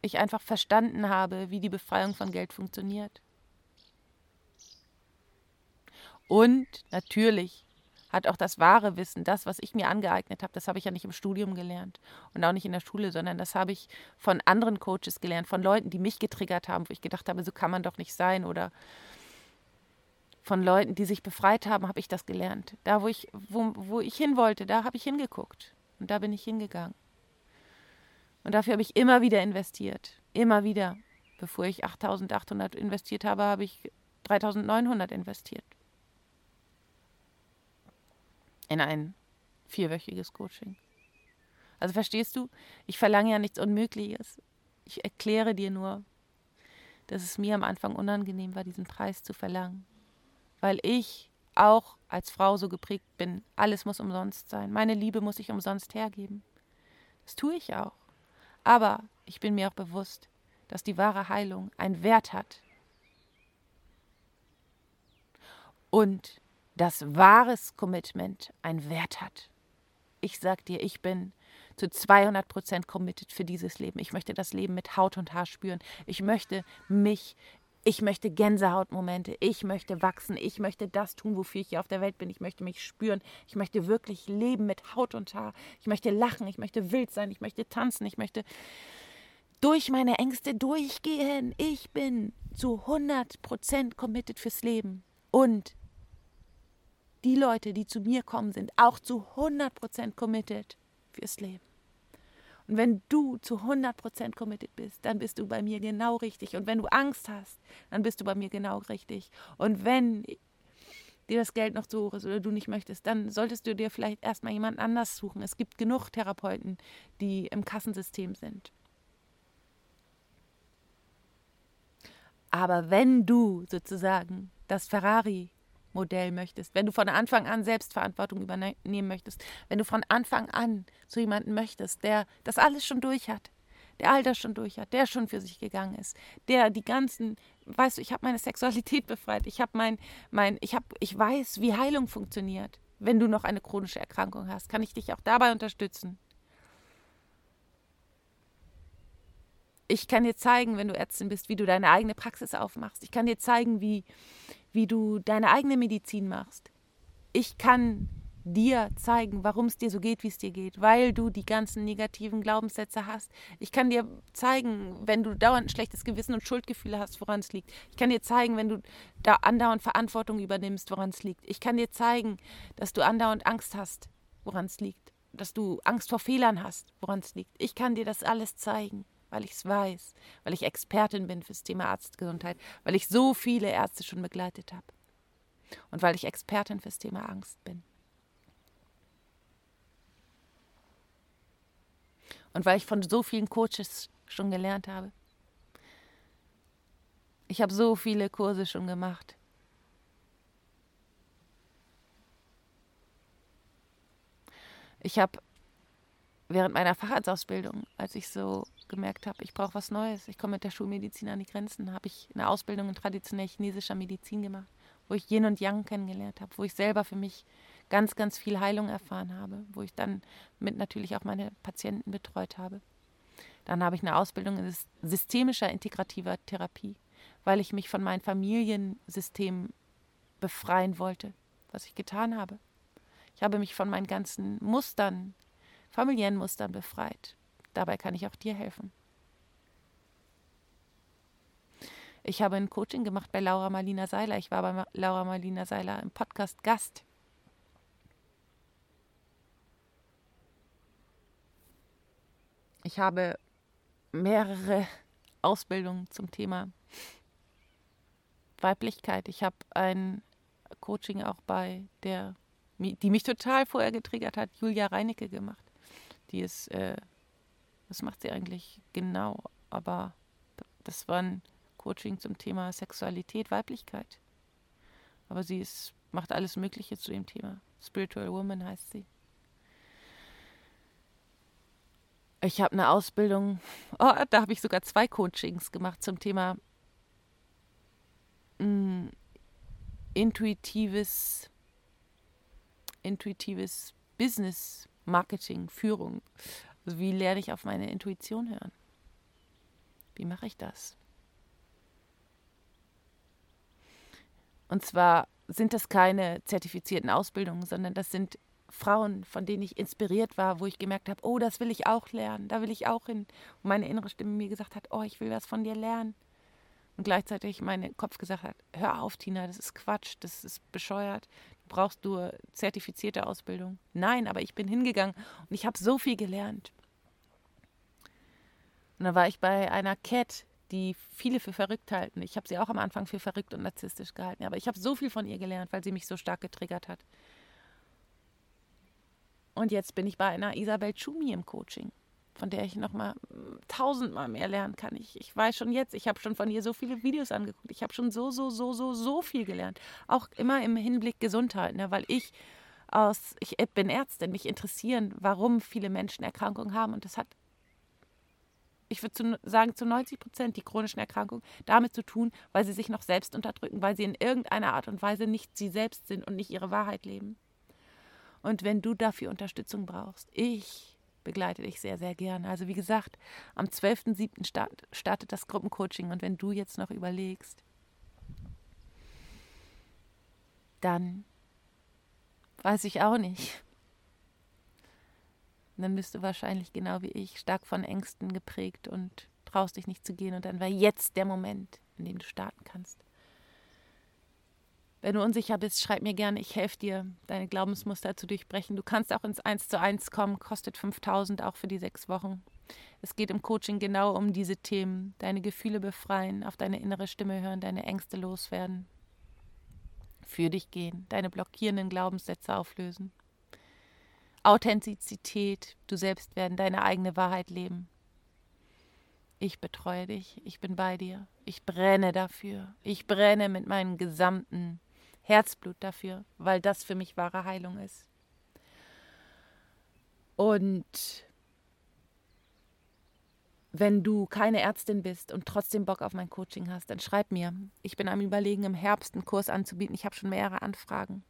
ich einfach verstanden habe, wie die Befreiung von Geld funktioniert. Und natürlich hat auch das wahre Wissen, das, was ich mir angeeignet habe, das habe ich ja nicht im Studium gelernt und auch nicht in der Schule, sondern das habe ich von anderen Coaches gelernt, von Leuten, die mich getriggert haben, wo ich gedacht habe, so kann man doch nicht sein oder von Leuten, die sich befreit haben, habe ich das gelernt. Da, wo ich, wo, wo ich hin wollte, da habe ich hingeguckt und da bin ich hingegangen. Und dafür habe ich immer wieder investiert, immer wieder. Bevor ich 8800 investiert habe, habe ich 3900 investiert in ein vierwöchiges Coaching. Also verstehst du, ich verlange ja nichts Unmögliches. Ich erkläre dir nur, dass es mir am Anfang unangenehm war, diesen Preis zu verlangen. Weil ich auch als Frau so geprägt bin, alles muss umsonst sein. Meine Liebe muss ich umsonst hergeben. Das tue ich auch. Aber ich bin mir auch bewusst, dass die wahre Heilung einen Wert hat. Und dass wahres Commitment einen Wert hat. Ich sag dir, ich bin zu 200 Prozent committed für dieses Leben. Ich möchte das Leben mit Haut und Haar spüren. Ich möchte mich, ich möchte Gänsehautmomente. Ich möchte wachsen. Ich möchte das tun, wofür ich hier auf der Welt bin. Ich möchte mich spüren. Ich möchte wirklich leben mit Haut und Haar. Ich möchte lachen. Ich möchte wild sein. Ich möchte tanzen. Ich möchte durch meine Ängste durchgehen. Ich bin zu 100% committed fürs Leben. Und die Leute, die zu mir kommen, sind auch zu 100% committed fürs Leben. Und wenn du zu 100% committed bist, dann bist du bei mir genau richtig. Und wenn du Angst hast, dann bist du bei mir genau richtig. Und wenn dir das Geld noch zu hoch ist oder du nicht möchtest, dann solltest du dir vielleicht erstmal jemand anders suchen. Es gibt genug Therapeuten, die im Kassensystem sind. Aber wenn du sozusagen das Ferrari Modell möchtest, wenn du von Anfang an Selbstverantwortung übernehmen möchtest, wenn du von Anfang an zu jemandem möchtest, der das alles schon durch hat, der all das schon durch hat, der schon für sich gegangen ist, der die ganzen, weißt du, ich habe meine Sexualität befreit, ich habe mein, mein, ich habe, ich weiß, wie Heilung funktioniert. Wenn du noch eine chronische Erkrankung hast, kann ich dich auch dabei unterstützen. Ich kann dir zeigen, wenn du Ärztin bist, wie du deine eigene Praxis aufmachst. Ich kann dir zeigen, wie, wie du deine eigene Medizin machst. Ich kann dir zeigen, warum es dir so geht, wie es dir geht, weil du die ganzen negativen Glaubenssätze hast. Ich kann dir zeigen, wenn du dauernd ein schlechtes Gewissen und Schuldgefühle hast, woran es liegt. Ich kann dir zeigen, wenn du da andauernd Verantwortung übernimmst, woran es liegt. Ich kann dir zeigen, dass du andauernd Angst hast, woran es liegt. Dass du Angst vor Fehlern hast, woran es liegt. Ich kann dir das alles zeigen weil ich es weiß, weil ich Expertin bin fürs Thema Arztgesundheit, weil ich so viele Ärzte schon begleitet habe und weil ich Expertin fürs Thema Angst bin. Und weil ich von so vielen Coaches schon gelernt habe. Ich habe so viele Kurse schon gemacht. Ich habe während meiner Facharztausbildung, als ich so gemerkt habe, ich brauche was Neues, ich komme mit der Schulmedizin an die Grenzen, habe ich eine Ausbildung in traditionell chinesischer Medizin gemacht, wo ich Yin und Yang kennengelernt habe, wo ich selber für mich ganz, ganz viel Heilung erfahren habe, wo ich dann mit natürlich auch meine Patienten betreut habe. Dann habe ich eine Ausbildung in systemischer integrativer Therapie, weil ich mich von meinem Familiensystem befreien wollte, was ich getan habe. Ich habe mich von meinen ganzen Mustern, familiären Mustern befreit. Dabei kann ich auch dir helfen. Ich habe ein Coaching gemacht bei Laura Marlina Seiler. Ich war bei Laura Marlina Seiler im Podcast Gast. Ich habe mehrere Ausbildungen zum Thema Weiblichkeit. Ich habe ein Coaching auch bei der, die mich total vorher getriggert hat, Julia Reinecke gemacht. Die ist äh, was macht sie eigentlich genau? Aber das war ein Coaching zum Thema Sexualität, Weiblichkeit. Aber sie ist, macht alles Mögliche zu dem Thema. Spiritual Woman heißt sie. Ich habe eine Ausbildung, oh, da habe ich sogar zwei Coachings gemacht zum Thema mh, mm, intuitives, intuitives Business Marketing, Führung. Also wie lerne ich auf meine Intuition hören? Wie mache ich das? Und zwar sind das keine zertifizierten Ausbildungen, sondern das sind Frauen, von denen ich inspiriert war, wo ich gemerkt habe, oh, das will ich auch lernen, da will ich auch hin. Und meine innere Stimme mir gesagt hat, oh, ich will was von dir lernen. Und gleichzeitig mein Kopf gesagt hat, hör auf, Tina, das ist Quatsch, das ist bescheuert, brauchst nur zertifizierte Ausbildung. Nein, aber ich bin hingegangen und ich habe so viel gelernt. Und dann war ich bei einer Cat, die viele für verrückt halten. Ich habe sie auch am Anfang für verrückt und narzisstisch gehalten. Aber ich habe so viel von ihr gelernt, weil sie mich so stark getriggert hat. Und jetzt bin ich bei einer Isabel Schumi im Coaching, von der ich noch mal tausendmal mehr lernen kann. Ich, ich weiß schon jetzt, ich habe schon von ihr so viele Videos angeguckt. Ich habe schon so, so, so, so, so viel gelernt. Auch immer im Hinblick Gesundheit, ne? weil ich aus, ich bin Ärztin, mich interessieren, warum viele Menschen Erkrankungen haben. Und das hat ich würde sagen, zu 90 Prozent die chronischen Erkrankungen damit zu tun, weil sie sich noch selbst unterdrücken, weil sie in irgendeiner Art und Weise nicht sie selbst sind und nicht ihre Wahrheit leben. Und wenn du dafür Unterstützung brauchst, ich begleite dich sehr, sehr gerne. Also wie gesagt, am 12.07. Start, startet das Gruppencoaching und wenn du jetzt noch überlegst, dann weiß ich auch nicht dann bist du wahrscheinlich genau wie ich stark von Ängsten geprägt und traust dich nicht zu gehen und dann war jetzt der Moment, in dem du starten kannst. Wenn du unsicher bist, schreib mir gerne, ich helfe dir, deine Glaubensmuster zu durchbrechen. Du kannst auch ins 1 zu 1 kommen, kostet 5000 auch für die sechs Wochen. Es geht im Coaching genau um diese Themen. Deine Gefühle befreien, auf deine innere Stimme hören, deine Ängste loswerden. Für dich gehen, deine blockierenden Glaubenssätze auflösen. Authentizität, du selbst werden, deine eigene Wahrheit leben. Ich betreue dich, ich bin bei dir, ich brenne dafür, ich brenne mit meinem gesamten Herzblut dafür, weil das für mich wahre Heilung ist. Und wenn du keine Ärztin bist und trotzdem Bock auf mein Coaching hast, dann schreib mir. Ich bin am Überlegen, im Herbst einen Kurs anzubieten. Ich habe schon mehrere Anfragen.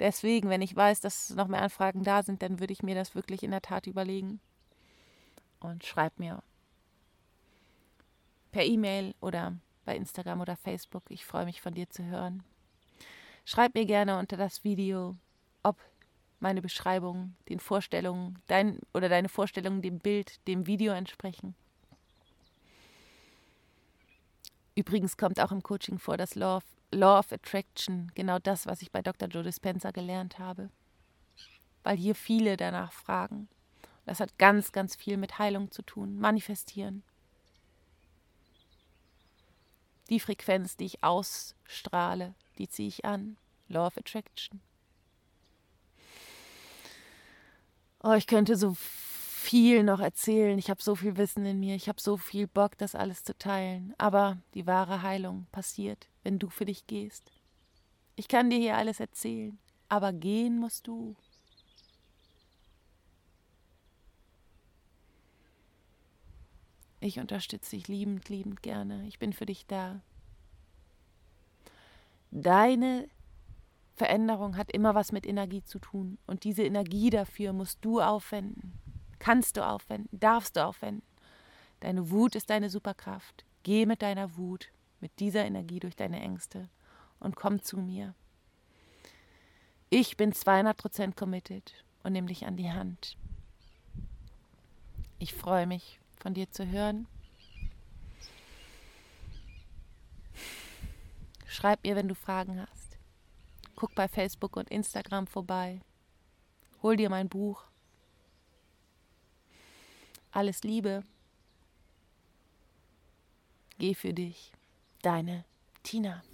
Deswegen, wenn ich weiß, dass noch mehr Anfragen da sind, dann würde ich mir das wirklich in der Tat überlegen. Und schreib mir per E-Mail oder bei Instagram oder Facebook. Ich freue mich von dir zu hören. Schreib mir gerne unter das Video, ob meine Beschreibung den Vorstellungen, dein oder deine Vorstellungen dem Bild, dem Video entsprechen. Übrigens kommt auch im Coaching vor das Law of, Law of Attraction, genau das, was ich bei Dr. Joe Dispenza gelernt habe. Weil hier viele danach fragen. Das hat ganz, ganz viel mit Heilung zu tun, manifestieren. Die Frequenz, die ich ausstrahle, die ziehe ich an. Law of Attraction. Oh, ich könnte so viel noch erzählen. Ich habe so viel Wissen in mir. Ich habe so viel Bock, das alles zu teilen. Aber die wahre Heilung passiert, wenn du für dich gehst. Ich kann dir hier alles erzählen, aber gehen musst du. Ich unterstütze dich liebend, liebend gerne. Ich bin für dich da. Deine Veränderung hat immer was mit Energie zu tun. Und diese Energie dafür musst du aufwenden. Kannst du aufwenden, darfst du aufwenden. Deine Wut ist deine Superkraft. Geh mit deiner Wut, mit dieser Energie durch deine Ängste und komm zu mir. Ich bin 200% committed und nehme dich an die Hand. Ich freue mich, von dir zu hören. Schreib mir, wenn du Fragen hast. Guck bei Facebook und Instagram vorbei. Hol dir mein Buch. Alles Liebe. Geh für dich. Deine Tina.